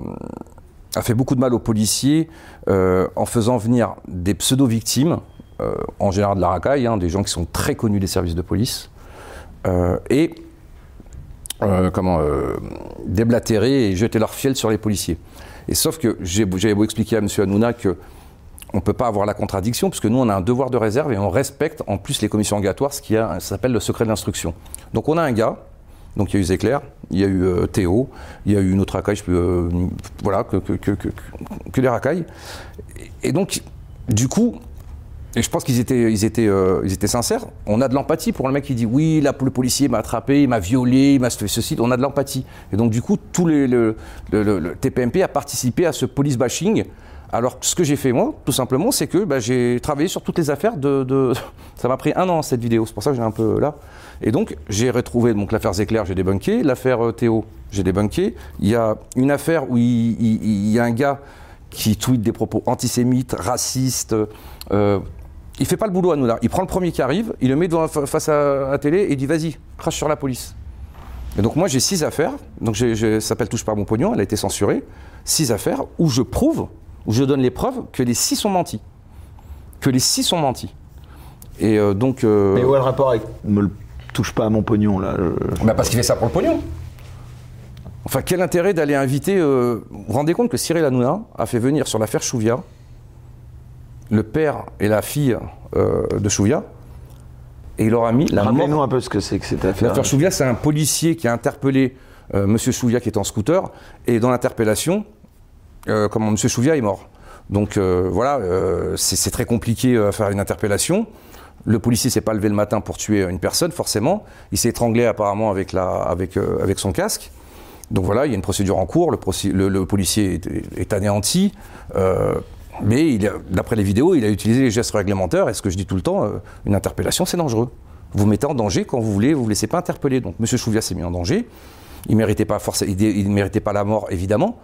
a, fait beaucoup de mal aux policiers en faisant venir des pseudo-victimes, en général de la racaille, hein, des gens qui sont très connus des services de police, et comment déblatérer et jeter leur fiel sur les policiers. Et sauf que j'avais beau expliquer à M. Hanouna que on ne peut pas avoir la contradiction, puisque nous, on a un devoir de réserve et on respecte en plus les commissions engagatoires, ce qui s'appelle le secret de l'instruction. Donc on a un gars, donc il y a eu Zéclair, il y a eu euh, Théo, il y a eu une autre racaille, euh, voilà, que, que, les racailles. Et, donc, du coup, et je pense qu'ils étaient, ils étaient, euh, ils étaient sincères. On a de l'empathie pour le mec qui dit oui, le policier m'a attrapé, il m'a violé, il m'a fait ceci. On a de l'empathie. Et donc, du coup, tout le, TPMP a participé à ce police bashing alors, ce que j'ai fait, moi, tout simplement, c'est que bah, j'ai travaillé sur toutes les affaires de. Ça m'a pris un an, cette vidéo. C'est pour ça que j'ai un peu là. Et donc, j'ai retrouvé donc l'affaire Zéclair, j'ai débunké. L'affaire euh, Théo, j'ai débunké. Il y a une affaire où il, y a un gars qui tweet des propos antisémites, racistes. Euh, il fait pas le boulot à nous là. Il prend le premier qui arrive, il le met devant, face à la télé et il dit vas-y, crache sur la police. Et donc moi j'ai six affaires, donc ça s'appelle Touche pas mon pognon, elle a été censurée. Six affaires où je prouve où je donne les preuves que les six sont mentis. Que les six sont mentis. Et euh, donc. Euh, Mais où est le rapport avec me le touche pas à mon pognon là bah Parce qu'il fait ça pour le pognon. Enfin, quel intérêt d'aller inviter. Euh, vous vous rendez compte que Cyril Hanouna a fait venir sur l'affaire Chouvia le père et la fille de Chouvia et il leur a mis la mort. nous un peu ce que c'est que cette affaire. L'affaire Chouvia, c'est un policier qui a interpellé Monsieur Chouvia qui est en scooter et dans l'interpellation, euh, comment M. Chouvia est mort. Donc euh, voilà, euh, c'est très compliqué à faire une interpellation. Le policier s'est pas levé le matin pour tuer une personne, forcément. Il s'est étranglé apparemment avec, la, avec, avec son casque. Donc voilà, il y a une procédure en cours. Le, policier est, anéanti. mais d'après les vidéos, il a utilisé les gestes réglementaires. Et ce que je dis tout le temps, une interpellation, c'est dangereux. Vous mettez en danger quand vous voulez, vous ne vous laissez pas interpeller. Donc M. Chouvia s'est mis en danger. Il ne méritait, il méritait pas la mort, évidemment.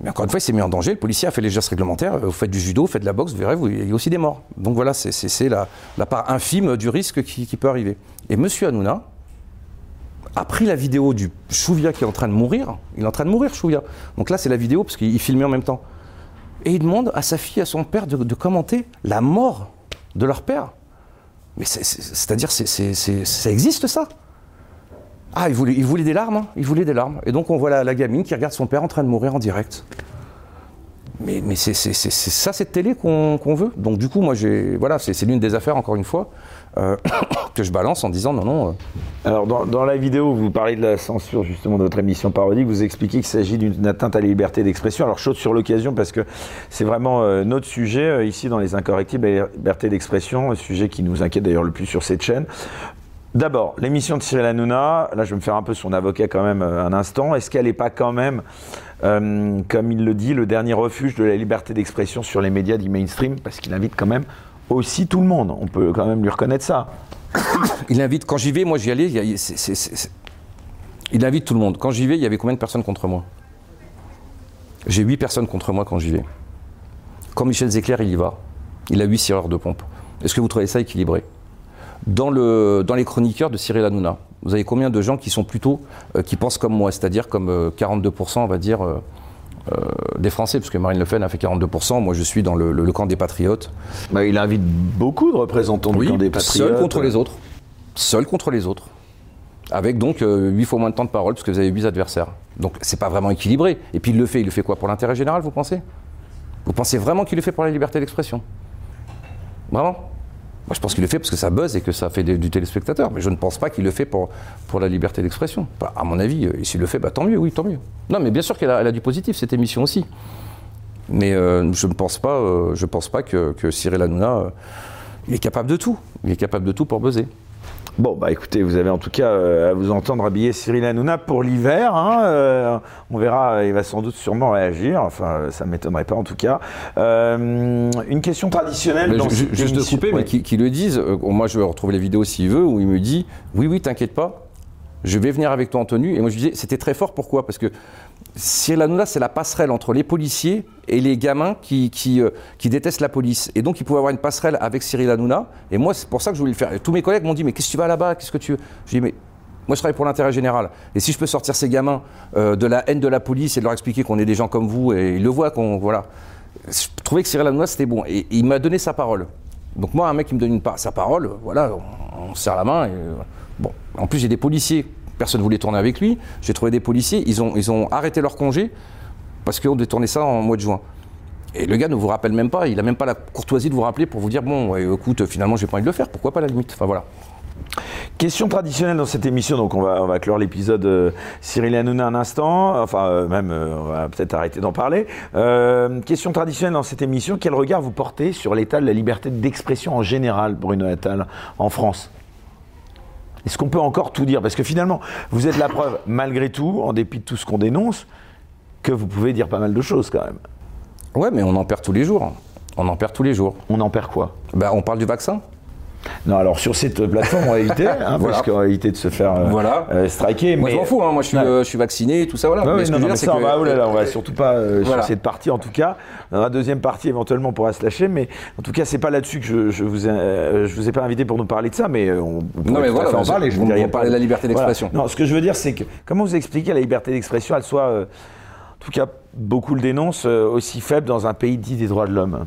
Mais encore une fois, il s'est mis en danger. Le policier a fait les gestes réglementaires. Vous faites du judo, vous faites de la boxe, vous verrez, il y a aussi des morts. Donc voilà, c'est la, part infime du risque qui, peut arriver. Et M. Hanouna a pris la vidéo du Chouvia qui est en train de mourir. Il est en train de mourir, Chouvia. Donc là, c'est la vidéo parce qu'il filmait en même temps. Et il demande à sa fille, à son père, de, commenter la mort de leur père. Mais c'est-à-dire, ça existe ça? Ah, il voulait, des larmes, hein. il voulait des larmes. Et donc on voit la, gamine qui regarde son père en train de mourir en direct. Mais, c'est ça cette télé qu'on veut? Donc du coup, moi, j'ai voilà, c'est l'une des affaires, encore une fois, euh, que je balance en disant non, non. Euh. Alors dans, la vidéo, vous parlez de la censure justement de votre émission parodique, vous expliquez qu'il s'agit d'une atteinte à la liberté d'expression. Alors chose sur l'occasion parce que c'est vraiment euh, notre sujet ici dans les incorrectibles, la liberté d'expression, un sujet qui nous inquiète d'ailleurs le plus sur cette chaîne. D'abord, l'émission de Cyril Hanouna, là je vais me faire un peu son avocat quand même euh, un instant, est-ce qu'elle n'est pas quand même, euh, comme il le dit, le dernier refuge de la liberté d'expression sur les médias du mainstream? Parce qu'il invite quand même aussi tout le monde, on peut quand même lui reconnaître ça. Il invite, quand j'y vais, moi j'y allais, il invite tout le monde. Quand j'y vais, il y avait combien de personnes contre moi? J'ai 8 personnes contre moi quand j'y vais. Quand Michel Zéclair, il y va, il a 8 sireurs de pompe. Est-ce que vous trouvez ça équilibré? Dans, le, dans les chroniqueurs de Cyril Hanouna, vous avez combien de gens qui sont plutôt, euh, qui pensent comme moi, c'est-à-dire comme 42%, euh, on va dire, euh, des Français, parce que Marine Le Pen a fait 42%, moi je suis dans le, camp des patriotes. Bah, il invite beaucoup de représentants du camp des patriotes. Seul contre les autres. Seul contre les autres. avec donc 8 fois moins de temps de parole, parce que vous avez 8 adversaires. Donc c'est pas vraiment équilibré. Et puis il le fait, il le fait quoi Pour l'intérêt général, vous pensez? Vous pensez vraiment qu'il le fait pour la liberté d'expression? Vraiment? Moi, je pense qu'il le fait parce que ça buzz et que ça fait du téléspectateur. Mais je ne pense pas qu'il le fait pour, pour la liberté d'expression. Bah, à mon avis, euh, s'il le fait, bah, tant mieux, oui, tant mieux. Non, mais bien sûr qu'elle a, du positif, cette émission aussi. Mais euh, je ne pense pas, euh, pense pas que, que Cyril Hanouna, il est capable de tout. Il est capable de tout pour buzzer. Bon, bah écoutez, vous avez en tout cas euh, à vous entendre habiller Cyril Hanouna pour l'hiver. Hein, euh, on verra, il va sans doute sûrement réagir. Enfin, ça ne m'étonnerait pas en tout cas. Euh, une question traditionnelle. Mais dans je- cette juste de couper, mais qui, qui le disent. euh, moi, je vais retrouver les vidéos s'il veut, où il me dit Oui, oui, t'inquiète pas, je vais venir avec toi en. Et moi, je disais C'était très fort, pourquoi? Parce que Cyril Hanouna, c'est la passerelle entre les policiers et les gamins qui, qui, euh, qui détestent la police. Et donc, il pouvait avoir une passerelle avec Cyril Hanouna. Et moi, c'est pour ça que je voulais le faire. Tous mes collègues m'ont dit Mais qu'est-ce que tu vas là-bas? Qu'est-ce que tu veux? Je dis Mais. Moi, je travaille pour l'intérêt général. Et si je peux sortir ces gamins euh, de la haine de la police et de leur expliquer qu'on est des gens comme vous, et ils le voient, qu'on. Voilà. Je trouvais que Cyril Hanouna, c'était bon. Et il m'a donné sa parole. Donc, moi, un mec qui me donne sa parole, voilà, on, on se serre la main. Et, euh, bon. En plus, j'ai des policiers. Personne ne voulait tourner avec lui. J'ai trouvé des policiers. Ils ont, arrêté leur congé parce qu'on devait tourner ça en mois de juin. Et le gars ne vous rappelle même pas. Il a même pas la courtoisie de vous rappeler pour vous dire bon, écoute, finalement, j'ai pas envie de le faire. Pourquoi pas la limite? Voilà. Question traditionnelle dans cette émission, donc on va, on va clore l'épisode euh, Cyril Hanouna un instant, enfin euh, même euh, on va peut-être arrêter d'en parler. Question traditionnelle dans cette émission, quel regard vous portez sur l'état de la liberté d'expression en général, Bruno Attal, en France? Est-ce qu'on peut encore tout dire? Parce que finalement, vous êtes la preuve, malgré tout, en dépit de tout ce qu'on dénonce, que vous pouvez dire pas mal de choses quand même. Ouais, mais on en perd tous les jours. On en perd tous les jours. On en perd quoi? Ben, on parle du vaccin. Non, alors sur cette plateforme, on va éviter, hein, Voilà. parce qu'on va éviter de se faire euh, Voilà. euh, striker. Moi, mais... je m'en fous. hein. Moi, je suis, euh, je suis vacciné, tout ça, voilà. Ouais, Mais non, que non, mais ça, c'est on va, que- oh là là, on va surtout pas euh, Voilà. sur cette partie en tout cas. Dans la deuxième partie, éventuellement, on pourra se lâcher, mais en tout cas, c'est pas là-dessus que je, je vous ai, euh, je vous ai pas invité pour nous parler de ça, mais euh, on, on pourrait mais voilà, en parler. Je vous a parlez pas- de la liberté d'expression. Non, ce que je veux dire, c'est que comment vous expliquez la liberté d'expression, elle soit, euh, en tout cas, beaucoup le dénoncent, euh, aussi faible dans un pays dit des droits de l'homme?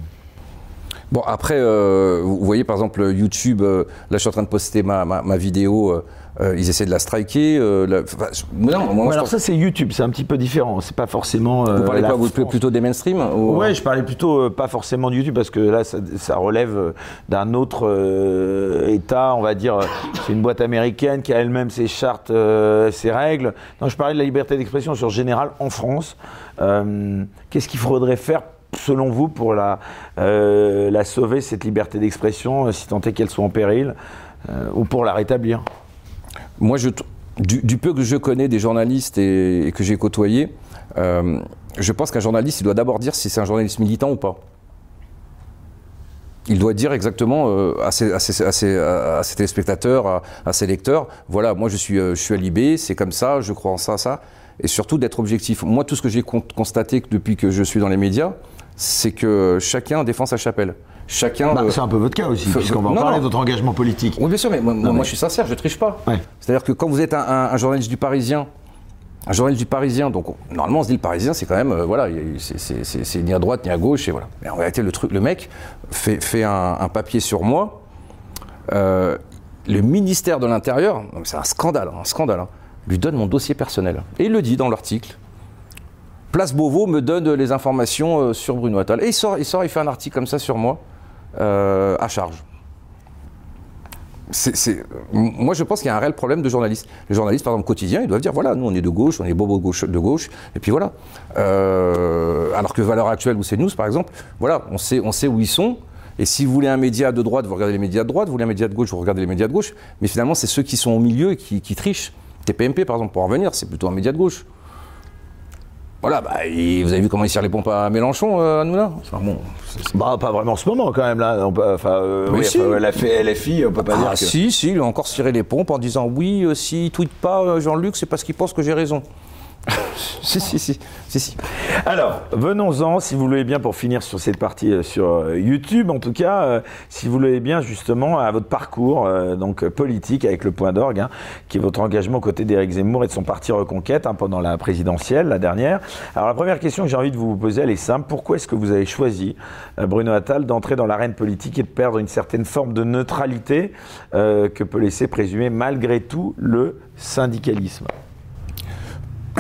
Bon, après, euh, vous voyez par exemple YouTube, euh, là je suis en train de poster ma, ma, ma vidéo, euh, ils essaient de la striker. la- enfin, je- non, moi, Ouais, je alors pense- ça, c'est YouTube, c'est un petit peu différent. C'est pas forcément. vous parlez quoi vous, France. Plutôt des mainstream ou- Ouais, je parlais plutôt pas forcément de YouTube parce que là, ça, ça relève d'un autre État, on va dire. C'est une boîte américaine qui a elle-même ses chartes, ses règles. Non, je parlais de la liberté d'expression sur général en France. Qu'est-ce qu'il faudrait faire selon vous pour la, euh, la sauver cette liberté d'expression, euh, si tant est qu'elle soit en péril, euh, ou pour la rétablir? Moi, du, peu que je connais des journalistes et, que j'ai côtoyé, euh, je pense qu'un journaliste, il doit d'abord dire si c'est un journaliste militant ou pas. Il doit dire exactement à, ses, à, à, ses, téléspectateurs, à, ses lecteurs, voilà, moi je suis, je suis à Libé, c'est comme ça, je crois en ça, ça. Et surtout d'être objectif. Moi, tout ce que j'ai con- constaté depuis que je suis dans les médias, c'est que chacun défend sa chapelle. Chacun. Bah, euh, C'est un peu votre cas aussi, puisqu'on va en non, parler non. de votre engagement politique. oui, bien sûr, mais moi, moi, mais- je suis sincère, je triche pas. Ouais. C'est-à-dire que quand vous êtes un, un- un journaliste du Parisien, un journaliste du Parisien, donc on- normalement on se dit le Parisien, c'est quand même, euh, voilà, il- c'est- ni à droite ni à gauche, et voilà. Mais en réalité, le truc, le mec fait, fait un, un papier sur moi. euh, le ministère de l'Intérieur, c'est un scandale, un scandale, hein, lui donne mon dossier personnel. Et il le dit dans l'article. Place Beauvau me donne les informations euh, sur Bruno Attal. Et il sort, il sort, il fait un article comme ça sur moi, euh, à charge. Moi, je pense qu'il y a un réel problème de journalistes. Les journalistes, par exemple, quotidiens, ils doivent dire voilà, nous, on est de gauche, on est bobo gauche, de gauche, et puis voilà. Euh, alors que Valeurs Actuelles ou CNews, par exemple, voilà, on sait, on sait où ils sont. Et si vous voulez un média de droite, vous regardez les médias de droite. Vous voulez un média de gauche, vous regardez les médias de gauche. Mais finalement, c'est ceux qui sont au milieu qui, qui trichent. TPMP, par exemple, pour en revenir, c'est plutôt un média de gauche. Voilà, bah, vous avez vu comment il tire les pompes à Mélenchon, euh, Hanouna Enfin, bon, Bah, pas vraiment en ce moment quand même là. On peut- Enfin, euh, oui, si. enfin, elle a fait LFI, on peut pas dire Ah que. si, si, il a encore tiré les pompes en disant oui, euh, s'il ne tweete pas euh, Jean-Luc, c'est parce qu'il pense que j'ai raison. si, si, si, si, si. Alors, venons-en, si vous voulez bien, pour finir sur cette partie euh, sur euh, YouTube, en tout cas, euh, si vous voulez bien, justement, à votre parcours donc politique avec le point d'orgue, hein, qui est votre engagement aux côtés d'Éric Zemmour et de son parti Reconquête hein, pendant la présidentielle, la dernière. Alors, la première question que j'ai envie de vous poser, elle est simple. Pourquoi est-ce que vous avez choisi, Bruno Attal, d'entrer dans l'arène politique et de perdre une certaine forme de neutralité que peut laisser présumer malgré tout le syndicalisme?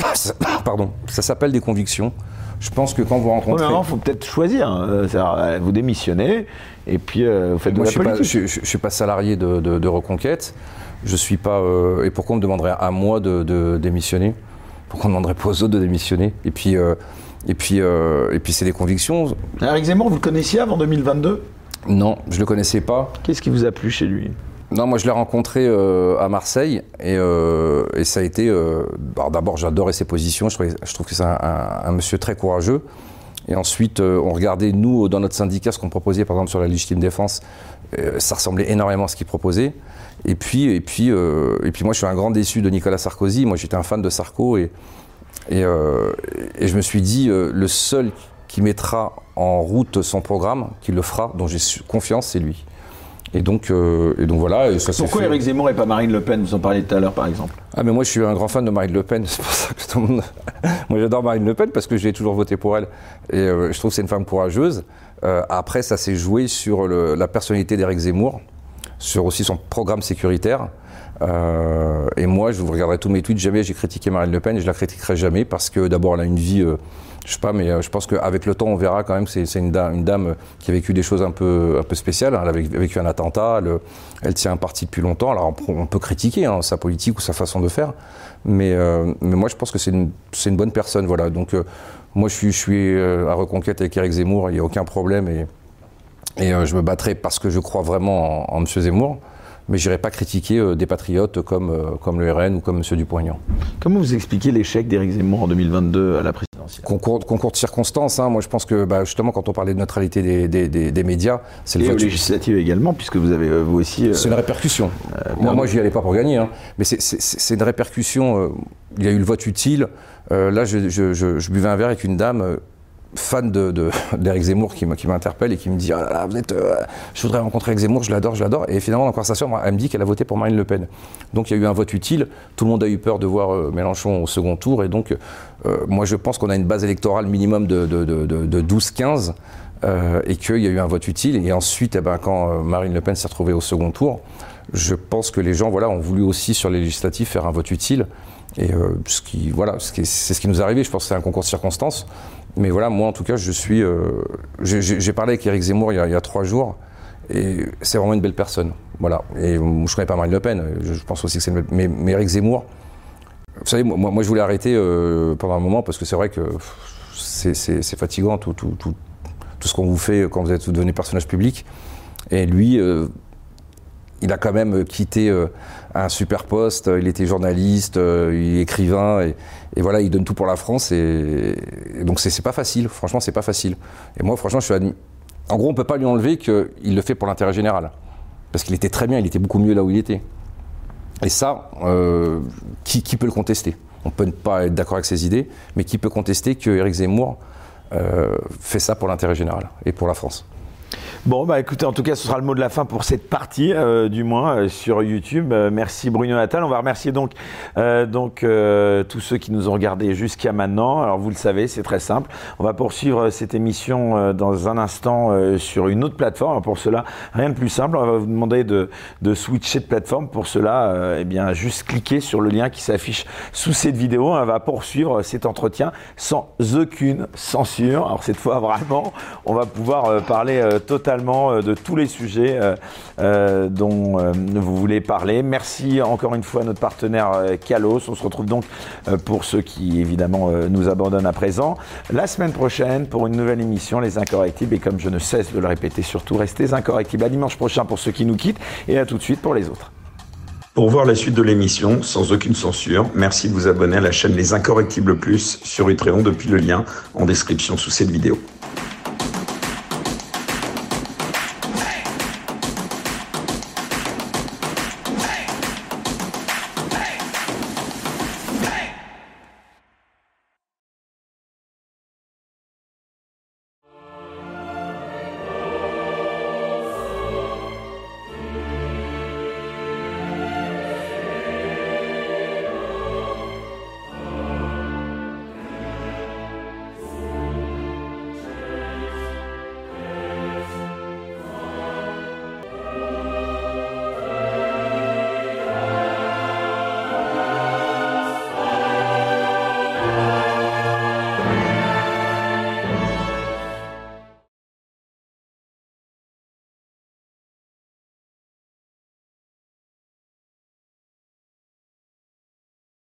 Pardon, ça s'appelle des convictions. Je pense que quand vous rencontrez. il faut peut-être choisir. Hein. Euh, vous démissionnez et puis euh, vous faites de la je politique. Suis je, ne suis pas salarié de, Reconquête. Je suis pas. Euh, et pourquoi on me demanderait à moi de, démissionner Pourquoi on ne demanderait pas aux autres de démissionner Et puis, et puis, et puis c'est des convictions. Eric Zemmour, vous le connaissiez avant 2022 Non, je le connaissais pas. Qu'est-ce qui vous a plu chez lui? Non, moi je l'ai rencontré euh, à Marseille et, euh, et, ça a été. Euh, D'abord, j'adorais ses positions. Je, trouve que c'est un, monsieur très courageux. Et ensuite, on regardait nous dans notre syndicat ce qu'on proposait, par exemple sur la légitime défense. Ça ressemblait énormément à ce qu'il proposait. Et puis, et puis, et puis, moi, je suis un grand déçu de Nicolas Sarkozy. Moi, j'étais un fan de Sarko et je me suis dit le seul qui mettra en route son programme, qui le fera, dont j'ai confiance, c'est lui. Et donc, euh, et donc voilà. Et ça Pourquoi Éric Zemmour et pas Marine Le Pen Vous en parliez tout à l'heure, par exemple? Ah, mais moi, je suis un grand fan de Marine Le Pen. C'est pour ça que tout le monde. moi, j'adore Marine Le Pen parce que j'ai toujours voté pour elle. Et euh, je trouve que c'est une femme courageuse. Euh, après, ça s'est joué sur le, la personnalité d'Éric Zemmour, sur aussi son programme sécuritaire. Euh, et moi, je vous regarderai tous mes tweets. Jamais j'ai critiqué Marine Le Pen et je la critiquerai jamais parce que d'abord, elle a une vie je sais pas, mais euh, je pense qu'avec le temps, on verra quand même que c'est une dame, qui a vécu des choses un peu, spéciales. Elle a vécu un attentat, elle, tient un parti depuis longtemps. Alors on peut critiquer hein, sa politique ou sa façon de faire, mais, euh, moi je pense que c'est une, bonne personne. Voilà. Donc euh, moi je suis, je suis à Reconquête avec Eric Zemmour, il n'y a aucun problème et, je me battrai parce que je crois vraiment en, en M. Zemmour mais je n'irai pas critiquer des patriotes comme, comme le RN ou comme M. Dupont-Aignan. Comment vous expliquez l'échec d'Éric Zemmour en 2022 à la présidence Concours, concours de circonstances. Hein. Moi, je pense que bah, justement, quand on parlait de neutralité des, médias, c'est le vote. législative également, puisque vous avez euh, vous aussi. Euh, c'est une répercussion. Euh, moi, moi j'y allais pas pour gagner, hein. mais c'est une répercussion. il y a eu le vote utile. là, je, je, buvais un verre avec une dame fan d'Éric de, Zemmour qui m'interpelle et qui me dit ah vous êtes, euh, je voudrais rencontrer Eric Zemmour, je l'adore, je l'adore. Et finalement, dans la conversation, elle me dit qu'elle a voté pour Marine Le Pen. Donc il y a eu un vote utile. Tout le monde a eu peur de voir euh, Mélenchon au second tour. Et donc, euh, moi, je pense qu'on a une base électorale minimum de, de 12-15 et qu'il y a eu un vote utile. Et ensuite, eh ben, quand Marine Le Pen s'est retrouvée au second tour, je pense que les gens voilà, ont voulu aussi sur les législatives faire un vote utile. Et ce voilà, c'est ce qui nous est arrivé. Je pense que c'est un concours de circonstances. Mais voilà, moi en tout cas, je suis. Euh, j'ai parlé avec Eric Zemmour il y, a, trois jours, et c'est vraiment une belle personne. Voilà. Et je connais pas Marine Le Pen, je, pense aussi que c'est une belle. Mais, mais Eric Zemmour, vous savez, moi, moi je voulais arrêter euh, pendant un moment parce que c'est vrai que c'est fatigant tout, tout, tout, tout ce qu'on vous fait quand vous êtes devenu personnage public. Et lui, euh, il a quand même quitté un super poste, il était journaliste, est écrivain, et, voilà, il donne tout pour la France. Et, donc, c'est pas facile. Franchement, c'est pas facile. Et moi, franchement, je suis admis. En gros, on peut pas lui enlever qu'il le fait pour l'intérêt général. Parce qu'il était très bien, il était beaucoup mieux là où il était. Et ça, euh, qui, peut le contester? On peut ne pas être d'accord avec ses idées, mais qui peut contester que Éric Zemmour euh, fait ça pour l'intérêt général et pour la France? Bon, bah écoutez, en tout cas, ce sera le mot de la fin pour cette partie, euh, du moins, euh, sur YouTube. Euh, merci Bruno Natal. On va remercier donc, tous ceux qui nous ont regardés jusqu'à maintenant. Alors, vous le savez, c'est très simple. On va poursuivre cette émission dans un instant sur une autre plateforme. Pour cela, rien de plus simple. On va vous demander de, de switcher de plateforme. Pour cela, eh bien, juste cliquer sur le lien qui s'affiche sous cette vidéo. On va poursuivre cet entretien sans aucune censure. Alors, cette fois, vraiment, on va pouvoir parler totalement euh, de tous les sujets euh, euh, dont vous voulez parler. Merci encore une fois à notre partenaire Kalos. On se retrouve donc pour ceux qui évidemment nous abandonnent à présent la semaine prochaine pour une nouvelle émission Les Incorrectibles. Et comme je ne cesse de le répéter, surtout restez incorrectibles. À dimanche prochain pour ceux qui nous quittent et à tout de suite pour les autres. Pour voir la suite de l'émission sans aucune censure, merci de vous abonner à la chaîne Les Incorrectibles Plus sur Utréon depuis le lien en description sous cette vidéo.